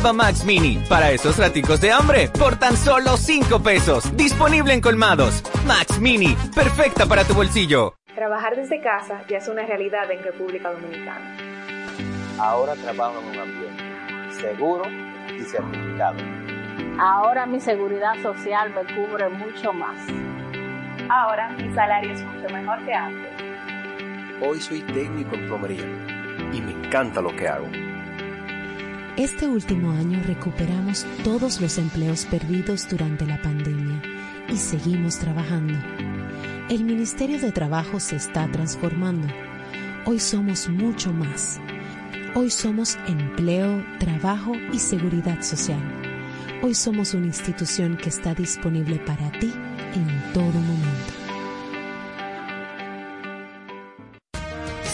Nueva Max Mini a 5 pesos. Nueva Max Mini, para esos raticos de hambre, por tan solo 5 pesos. Disponible en colmados. Max Mini, perfecta para tu bolsillo. Trabajar desde casa ya es una realidad en República Dominicana. Ahora trabajo en un ambiente seguro y certificado. Ahora mi seguridad social me cubre mucho más. Ahora mi salario es mucho mejor que antes. Hoy soy técnico en plomería y me encanta lo que hago. Este último año recuperamos todos los empleos perdidos durante la pandemia y seguimos trabajando. El Ministerio de Trabajo se está transformando. Hoy somos mucho más. Hoy somos empleo, trabajo y seguridad social. Hoy somos una institución que está disponible para ti en todo momento.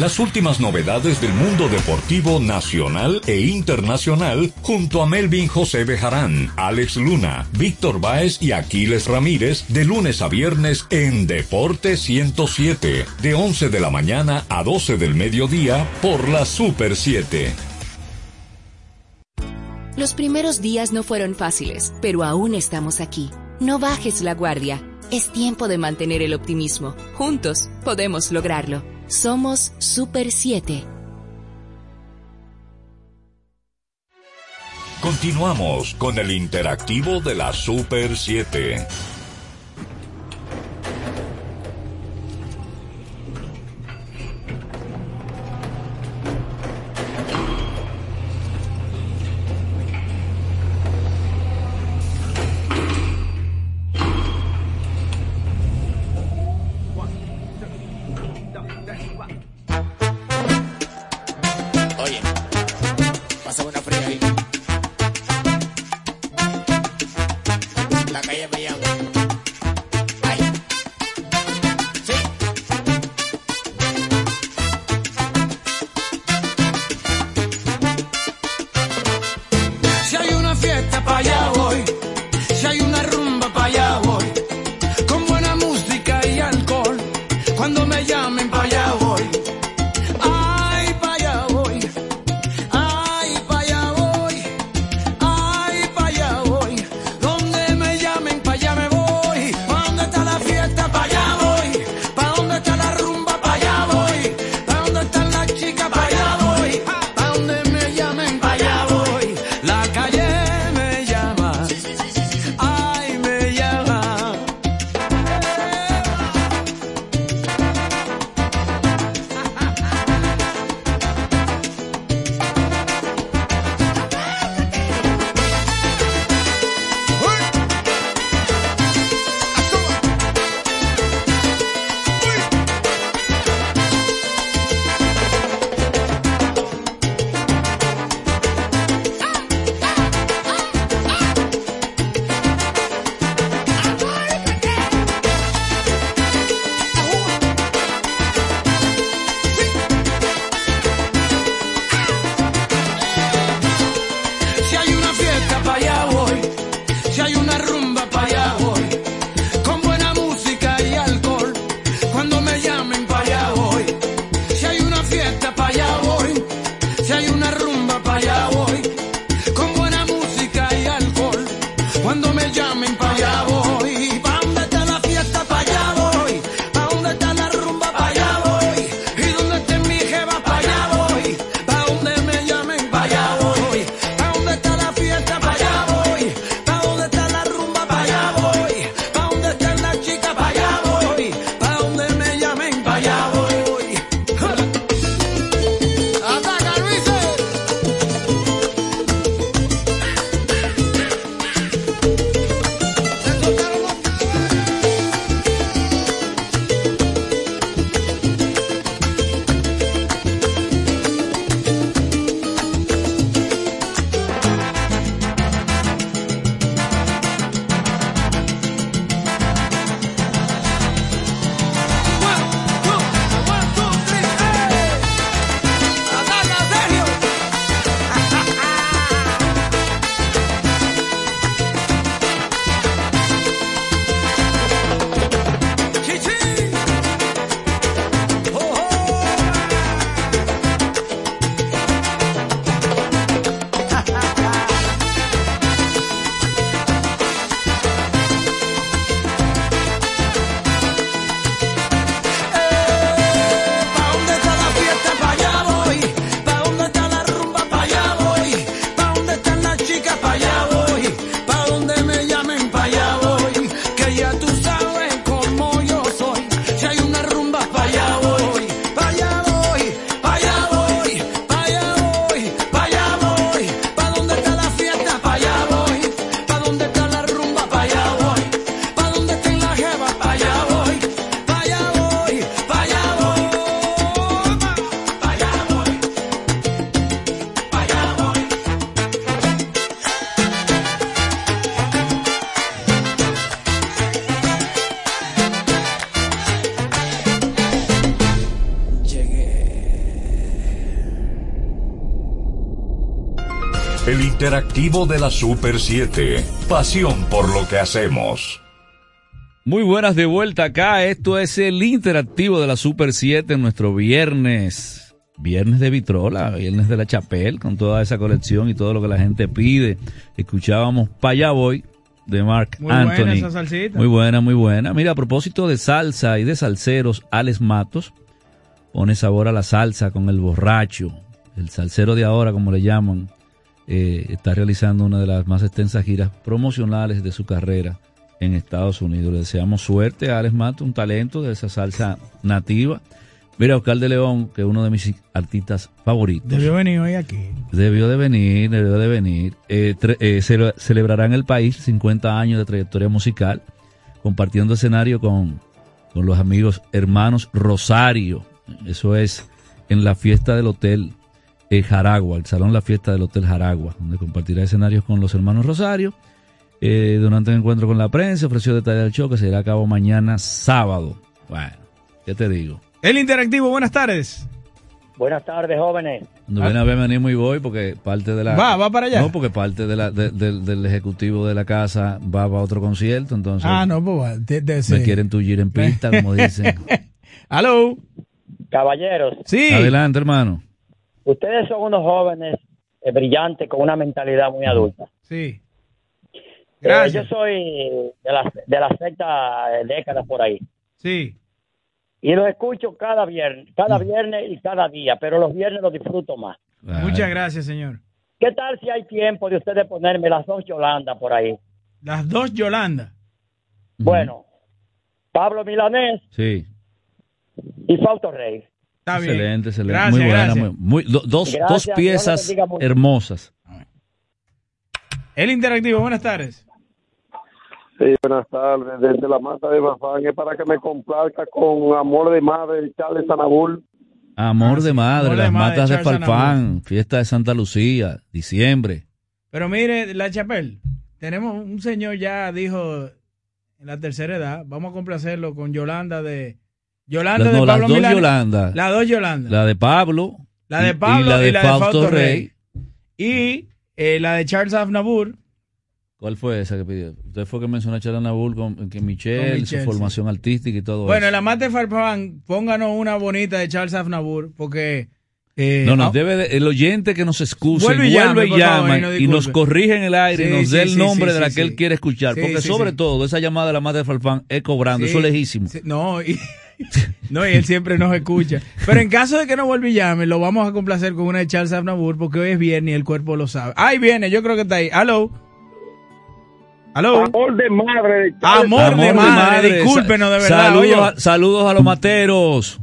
Las últimas novedades del mundo deportivo nacional e internacional junto a Melvin José Bejarán, Alex Luna, Víctor Báez y Aquiles Ramírez de lunes a viernes en Deporte 107 de 11 de la mañana a 12 del mediodía por la Super 7. Los primeros días no fueron fáciles, pero aún estamos aquí. No bajes la guardia. Es tiempo de mantener el optimismo. Juntos podemos lograrlo. Somos Super 7. Continuamos con el interactivo de la Super 7. La calle me llama. El interactivo de la Super 7. Pasión por lo que hacemos. Muy buenas de vuelta acá. Esto es el interactivo de la Super 7 en nuestro viernes. Viernes de Vitrola, viernes de la Chapel, con toda esa colección y todo lo que la gente pide. Escuchábamos Pa' allá voy de Mark Muy Anthony. buena esa salsita. Muy buena, muy buena. Mira, a propósito de salsa y de salseros, Alex Matos pone sabor a la salsa con el borracho. El salsero de ahora, como le llaman, eh, está realizando una de las más extensas giras promocionales de su carrera en Estados Unidos. Le deseamos suerte a Alex Matos, un talento de esa salsa nativa. Mira, Oscar de León, que es uno de mis artistas favoritos. Debió venir hoy aquí. Debió de venir, debió de venir. Eh, eh, cele- celebrará en el país 50 años de trayectoria musical, compartiendo escenario con, con los amigos hermanos Rosario. Eso es en la fiesta del Hotel eh, Jaragua, el Salón La Fiesta del Hotel Jaragua, donde compartirá escenarios con los hermanos Rosario. Eh, durante un encuentro con la prensa, ofreció detalles del show que se irá a cabo mañana sábado. Bueno, ¿qué te digo? El interactivo, buenas tardes. Buenas tardes, jóvenes. No viene a ver venir muy voy porque parte de la... Va, va para allá. No, porque parte de la, de- del- del ejecutivo de la casa va para otro concierto, entonces Ah, no, pues va, de- de- me sí. quieren tullir en pista, como dicen. <laughs> Aló. Caballeros, Sí. Adelante, hermano. Ustedes son unos jóvenes eh, brillantes con una mentalidad muy adulta. Sí. Eh, Gracias. yo soy de la, de la secta de décadas por ahí. Sí. Y los escucho cada viernes, cada viernes y cada día, pero los viernes los disfruto más. Muchas gracias, señor. ¿Qué tal si hay tiempo de ustedes ponerme las dos Yolanda por ahí? Las dos Yolanda. Bueno, Pablo Milanés Sí. y Fausto Rey. Está bien. Excelente, excelente. Gracias, muy buena. gracias. Muy, muy- do- dos, Gracias, dos piezas hermosas. El interactivo, buenas tardes. Sí, buenas tardes. Desde la mata de Bafán es para que me complazca con Amor de Madre de Charles Sanabul. Amor de madre, Amor de las madre, matas de Falfán, fiesta de Santa Lucía, diciembre. Pero mire, la Chapel, tenemos un señor ya dijo en la tercera edad, vamos a complacerlo con Yolanda de Yolanda Las- de no, las Pablo dos Milanés. Yolanda. Las dos Yolanda. La de Pablo. La de y- Pablo y la de, Fausto, Fausto Rey. Y eh, la de Charles Aznavour. ¿Cuál fue esa que pidió? Usted fue que mencionó a Charles Nabul con que Michelle, Con Michelle, su formación artística y todo Bueno, eso. en la mate Farfán, pónganos una bonita de Charles Aznavour, porque... eh, No, no, ah, debe de- el oyente que nos excuse, Vuelve y vuelve, llame, y favor, llama y nos y nos corrige en el aire y Sí, nos sí, dé el sí, nombre sí, de la sí, que él sí. quiere escuchar. Sí, porque sí, sobre sí. todo, esa llamada de la madre de Falfán es cobrando, Sí, eso es lejísimo. sí, no, y, <laughs> no, y él siempre nos escucha. Pero en caso de que no vuelva y llame, lo vamos a complacer con una de Charles Aznavour, porque hoy es viernes y el cuerpo lo sabe. Ahí viene, yo creo que está ahí. Aló. Aló. Amor de Madre de Amor, de madre, discúlpenos de verdad. Saludos, a, saludos a los materos.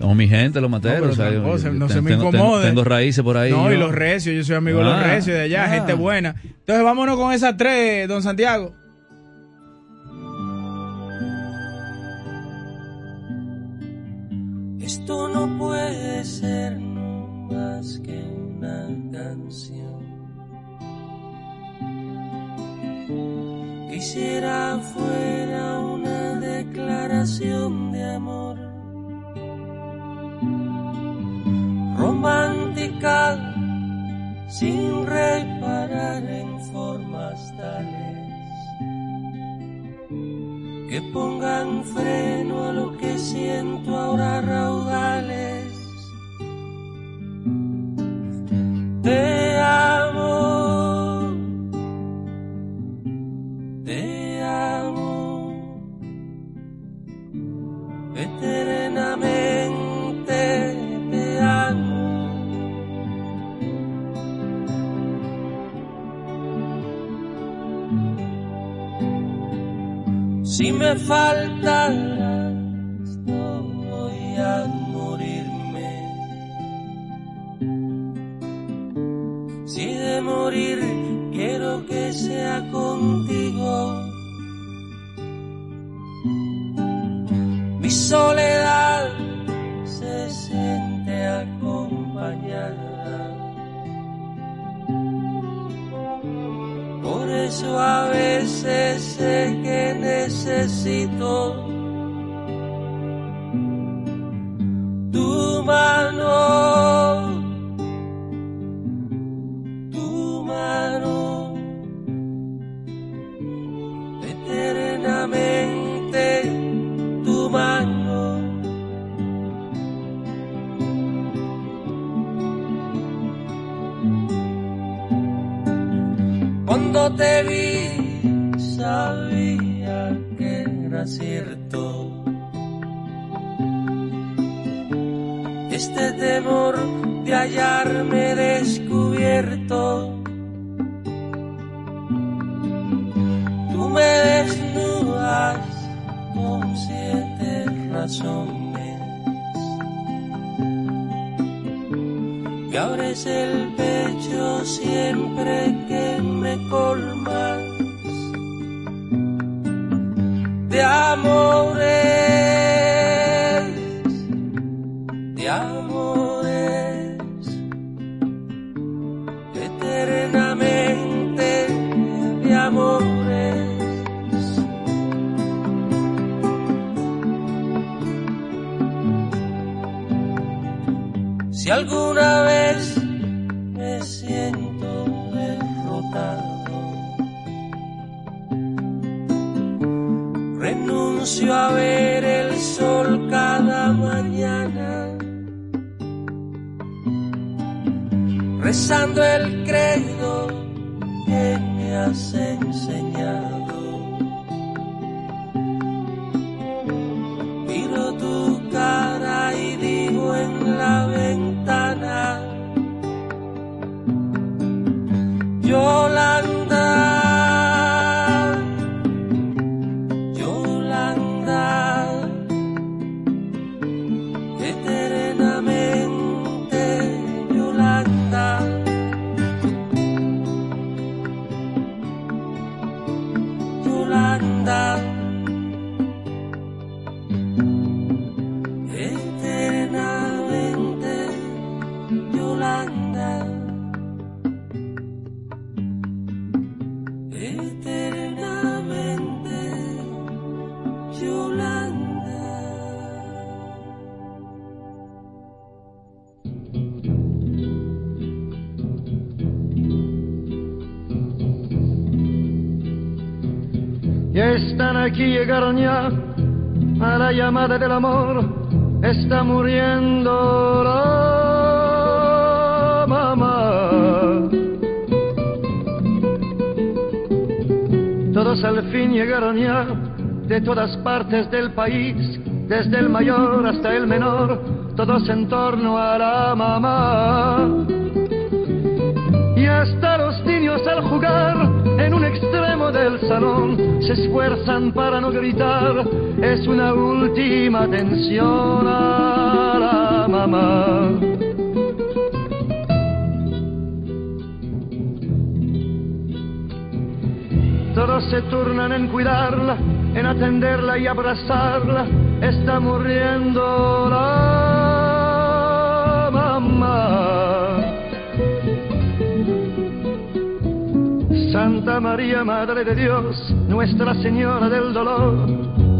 Somos mi gente, los materos. pero o sea, se- yo no ten- se me incomode. Tengo, tengo raíces por ahí. No, y los recios, yo soy amigo de los Ah, recios de allá, ah. gente buena. Entonces vámonos con esas tres, don Santiago. Esto no puede ser más que una canción. Quisiera fuera una declaración de amor romántica sin reparar en formas tales que pongan freno a lo que siento a la llamada del amor. Está muriendo la mamá. Todos al fin llegaron ya de todas partes del país, desde el mayor hasta el menor, todos en torno a la mamá. Y hasta los niños al jugar extremo del salón se esfuerzan para no gritar. Es una última atención a la mamá. Todos se turnan en cuidarla, en atenderla y abrazarla. Está muriendo la Santa María, Madre de Dios, Nuestra Señora del Dolor,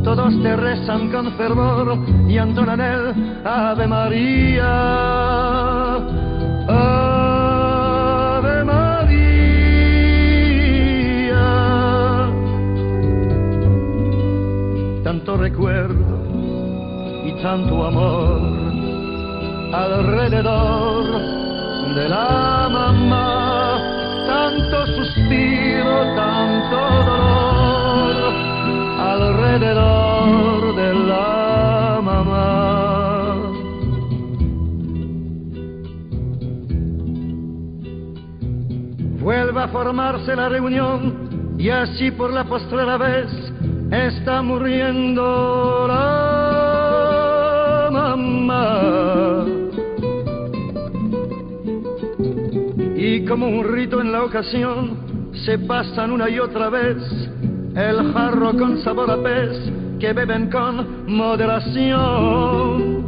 todos te rezan con fervor y entonan Ave María. Ave María. Tanto recuerdo y tanto amor alrededor de la mamá tanto suspiro, tanto dolor alrededor de la mamá. Vuelve a formarse la reunión y así por la postrera vez está muriendo la mamá. Y como un rito en la ocasión, se pasan una y otra vez el jarro con sabor a pez que beben con moderación.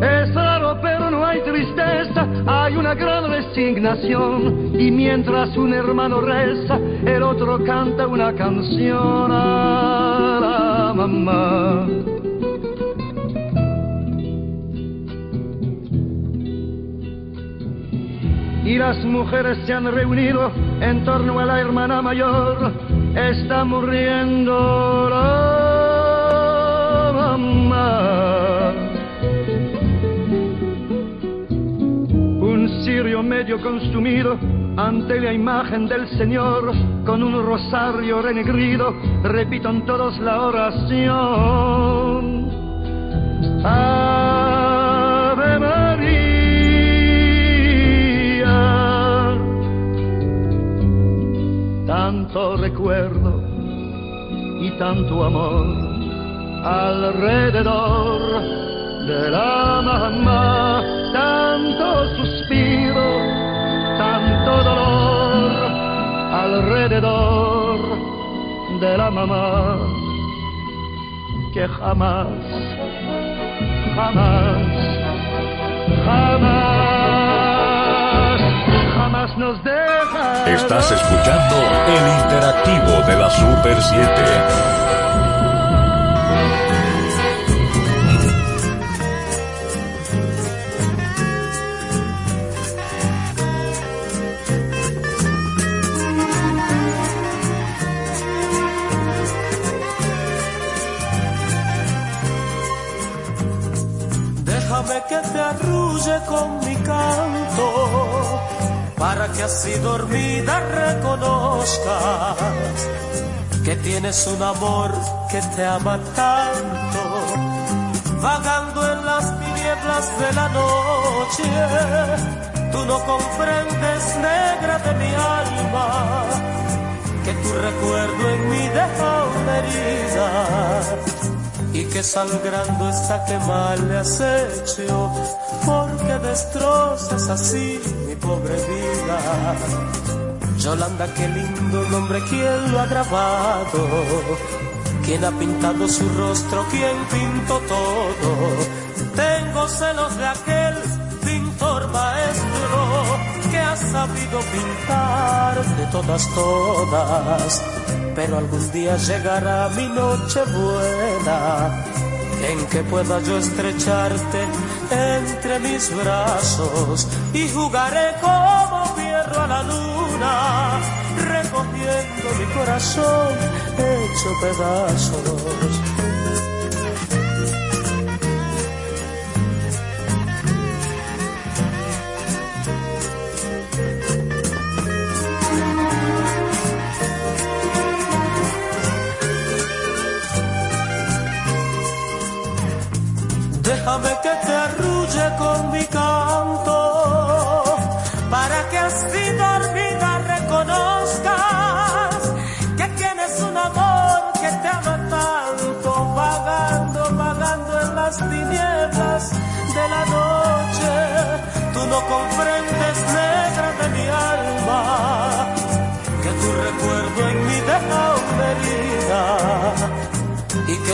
Es raro, pero no hay tristeza, hay una gran resignación. Y mientras un hermano reza, el otro canta una canción a la mamá. Y las mujeres se han reunido en torno a la hermana mayor. Está muriendo la mamá. Un cirio medio consumido ante la imagen del Señor, con un rosario renegrido, repitan todos la oración. Ave tanto recuerdo y tanto amor alrededor de la mamá, tanto suspiro, tanto dolor alrededor de la mamá, que jamás, jamás, jamás, nos deja. Estás escuchando el interactivo de la Super 7. Déjame que te arrulle con mi canto, para que así dormida reconozcas que tienes un amor que te ama tanto, vagando en las tinieblas de la noche. Tú no comprendes, negra de mi alma, que tu recuerdo en mí deja una herida y que sangrando está que mal le has hecho, porque destrozas así pobre vida. Yolanda, qué lindo nombre, ¿quién lo ha grabado? ¿Quién ha pintado su rostro? ¿Quién pintó todo? Tengo celos de aquel pintor maestro que ha sabido pintar de todas, todas pero algún día llegará mi noche buena en que pueda yo estrecharte entre mis brazos y jugaré como fierro a la luna, recogiendo mi corazón hecho pedazos.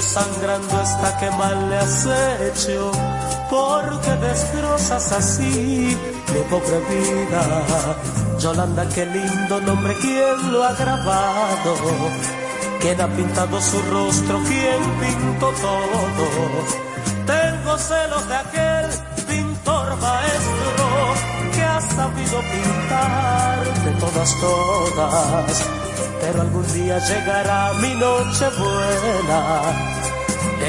Sangrando está que mal le has hecho, porque destrozas así mi pobre vida. Yolanda, qué lindo nombre, ¿quién lo ha grabado? ¿Quién ha pintado su rostro? ¿Quién pintó todo? Tengo celos de aquel pintor maestro que ha sabido pintar de todas, todas pero algún día llegará mi noche buena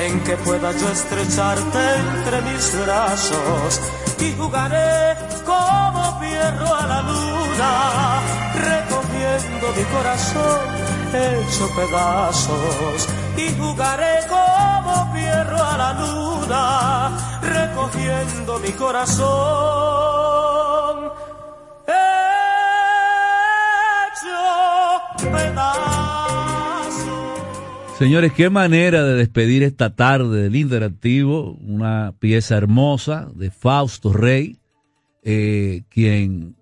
en que pueda yo estrecharte entre mis brazos y jugaré como fierro a la luna, recogiendo mi corazón hecho pedazos y jugaré como fierro a la luna, recogiendo mi corazón Señores, qué manera de despedir esta tarde del Interactivo, una pieza hermosa de Fausto Rey, eh, quien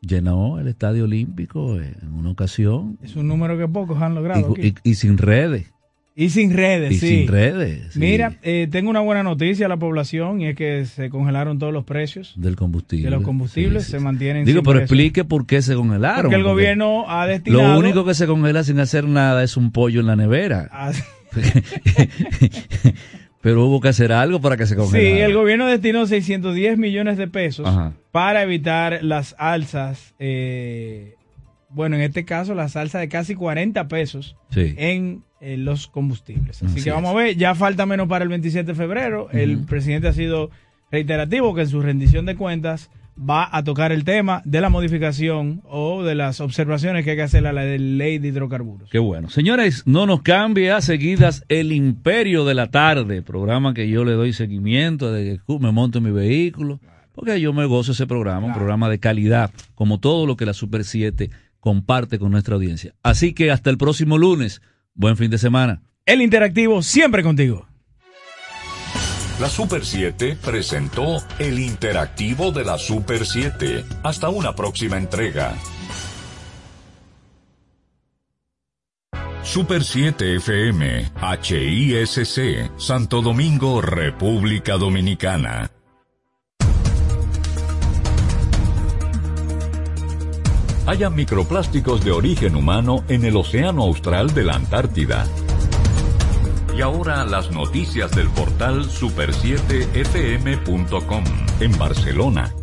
llenó el Estadio Olímpico en una ocasión Es un número que pocos han logrado. y, aquí. y- y sin redes. Y sin redes, Y sí. sin redes, sí. Mira, eh, tengo una buena noticia a la población y es que se congelaron todos los precios Del combustible. de los combustibles, Sí, sí, se sí. mantienen Digo, sin pero precio. explique por qué se congelaron. Porque el porque gobierno ha destinado... Lo único que se congela sin hacer nada es un pollo en la nevera. <laughs> Ah, <laughs> pero hubo que hacer algo para que se Sí, congelara. el gobierno destinó 610 millones de pesos Ajá. para evitar las alzas, eh, bueno, en este caso las alzas de casi 40 pesos Sí. en eh, los combustibles. Así, Así que vamos a ver, ya falta menos para el 27 de febrero. El presidente ha sido reiterativo que en su rendición de cuentas va a tocar el tema de la modificación o de las observaciones que hay que hacer a la ley de hidrocarburos. Qué bueno. Señores, no nos cambie a seguidas el Imperio de la Tarde, programa que yo le doy seguimiento de que me monto en mi vehículo, porque yo me gozo ese programa, un programa de calidad, como todo lo que la Super 7 comparte con nuestra audiencia. Así que hasta el próximo lunes. Buen fin de semana. El Interactivo siempre contigo. La Super 7 presentó el interactivo de la Super 7. Hasta una próxima entrega. Super 7 FM, HISC, Santo Domingo, República Dominicana. Haya microplásticos de origen humano en el Océano Austral de la Antártida. Y ahora las noticias del portal super7fm.com. En Barcelona,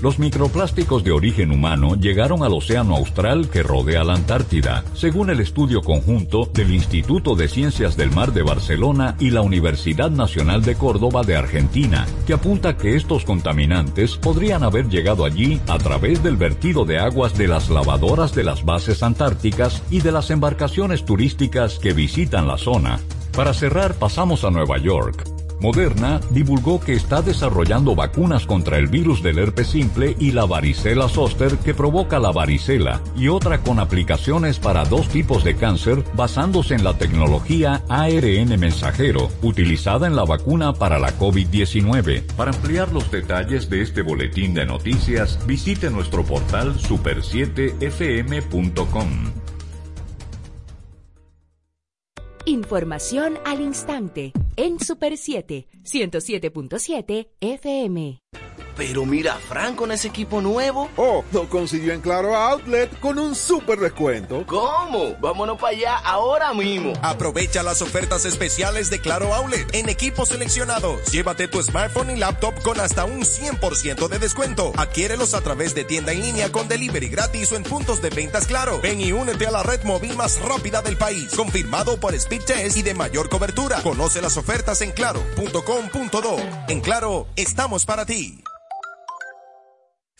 los microplásticos de origen humano llegaron al océano austral que rodea la Antártida, según el estudio conjunto del Instituto de Ciencias del Mar de Barcelona y la Universidad Nacional de Córdoba de Argentina, que apunta que estos contaminantes podrían haber llegado allí a través del vertido de aguas de las lavadoras de las bases antárticas y de las embarcaciones turísticas que visitan la zona. Para cerrar, pasamos a Nueva York. Moderna divulgó que está desarrollando vacunas contra el virus del herpes simple y la varicela zoster que provoca la varicela y otra con aplicaciones para dos tipos de cáncer basándose en la tecnología ARN mensajero utilizada en la vacuna para la COVID-19. Para ampliar los detalles de este boletín de noticias, visite nuestro portal super7fm.com. Información al instante en Super 7, 107.7 FM. Pero mira, Fran con ese equipo nuevo. Oh, lo consiguió en Claro Outlet con un super descuento. ¿Cómo? Vámonos para allá ahora mismo. Aprovecha las ofertas especiales de Claro Outlet en equipos seleccionados. Llévate tu smartphone y laptop con hasta un 100% de descuento. Adquiérelos a través de tienda en línea con delivery gratis o en puntos de ventas Claro. Ven y únete a la red móvil más rápida del país. Confirmado por Speed Test y de mayor cobertura. Conoce las ofertas en claro.com.do. En Claro, estamos para ti.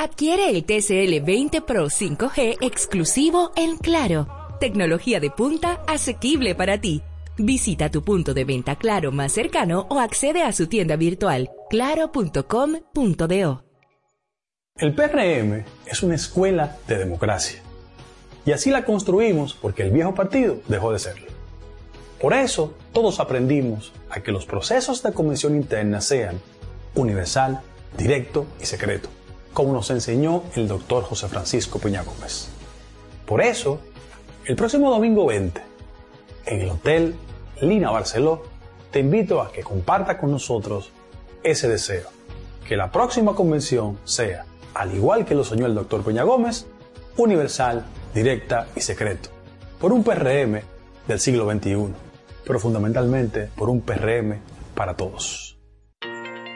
Adquiere el TCL 20 Pro 5G exclusivo en Claro. Tecnología de punta asequible para ti. Visita tu punto de venta Claro más cercano o accede a su tienda virtual claro.com.do. El PRM es una escuela de democracia. Y así la construimos porque el viejo partido dejó de serlo. Por eso, todos aprendimos a que los procesos de convención interna sean universal, directo y secreto como nos enseñó el doctor José Francisco Peña Gómez. Por eso, el próximo domingo 20, en el Hotel Lina Barceló, te invito a que comparta con nosotros ese deseo, que la próxima convención sea, al igual que lo soñó el doctor Peña Gómez, universal, directa y secreto, por un PRM del siglo XXI, pero fundamentalmente por un PRM para todos.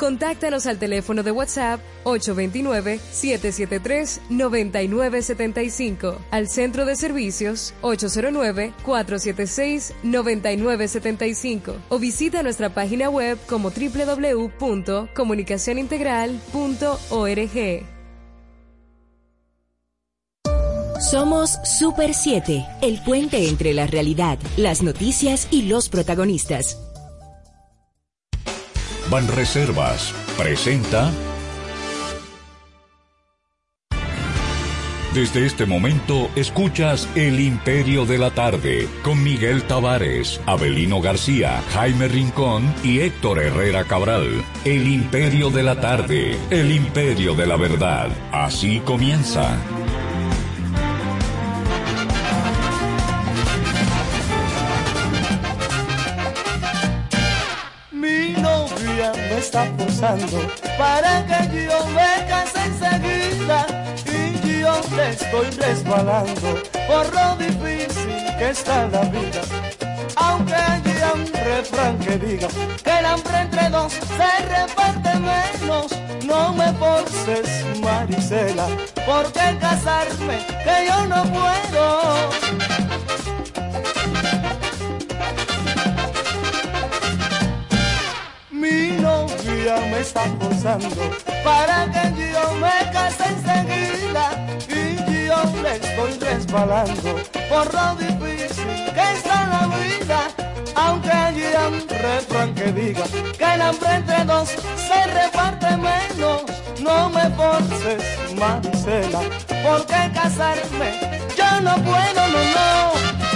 Contáctanos al teléfono de WhatsApp 829-773-9975, al centro de servicios 809-476-9975 o visita nuestra página web como www.comunicacionintegral.org. Somos Super 7, el puente entre la realidad, las noticias y los protagonistas. Banreservas presenta Desde este momento escuchas El Imperio de la Tarde con Miguel Tavares, Abelino García, Jaime Rincón y Héctor Herrera Cabral. El Imperio de la Tarde, el Imperio de la Verdad. Así comienza. Para que yo me case enseguida y yo le estoy resbalando por lo difícil que está la vida. Aunque haya un refrán que diga que el hambre entre dos se reparte menos, no me forces, Marisela, porque casarme que yo no puedo. Me está forzando para que yo me case enseguida y yo le estoy resbalando por lo difícil que está la vida. Aunque haya un refrán que diga que el hambre entre dos se reparte menos, no me forces, Maricela, porque casarme yo no puedo, no, no.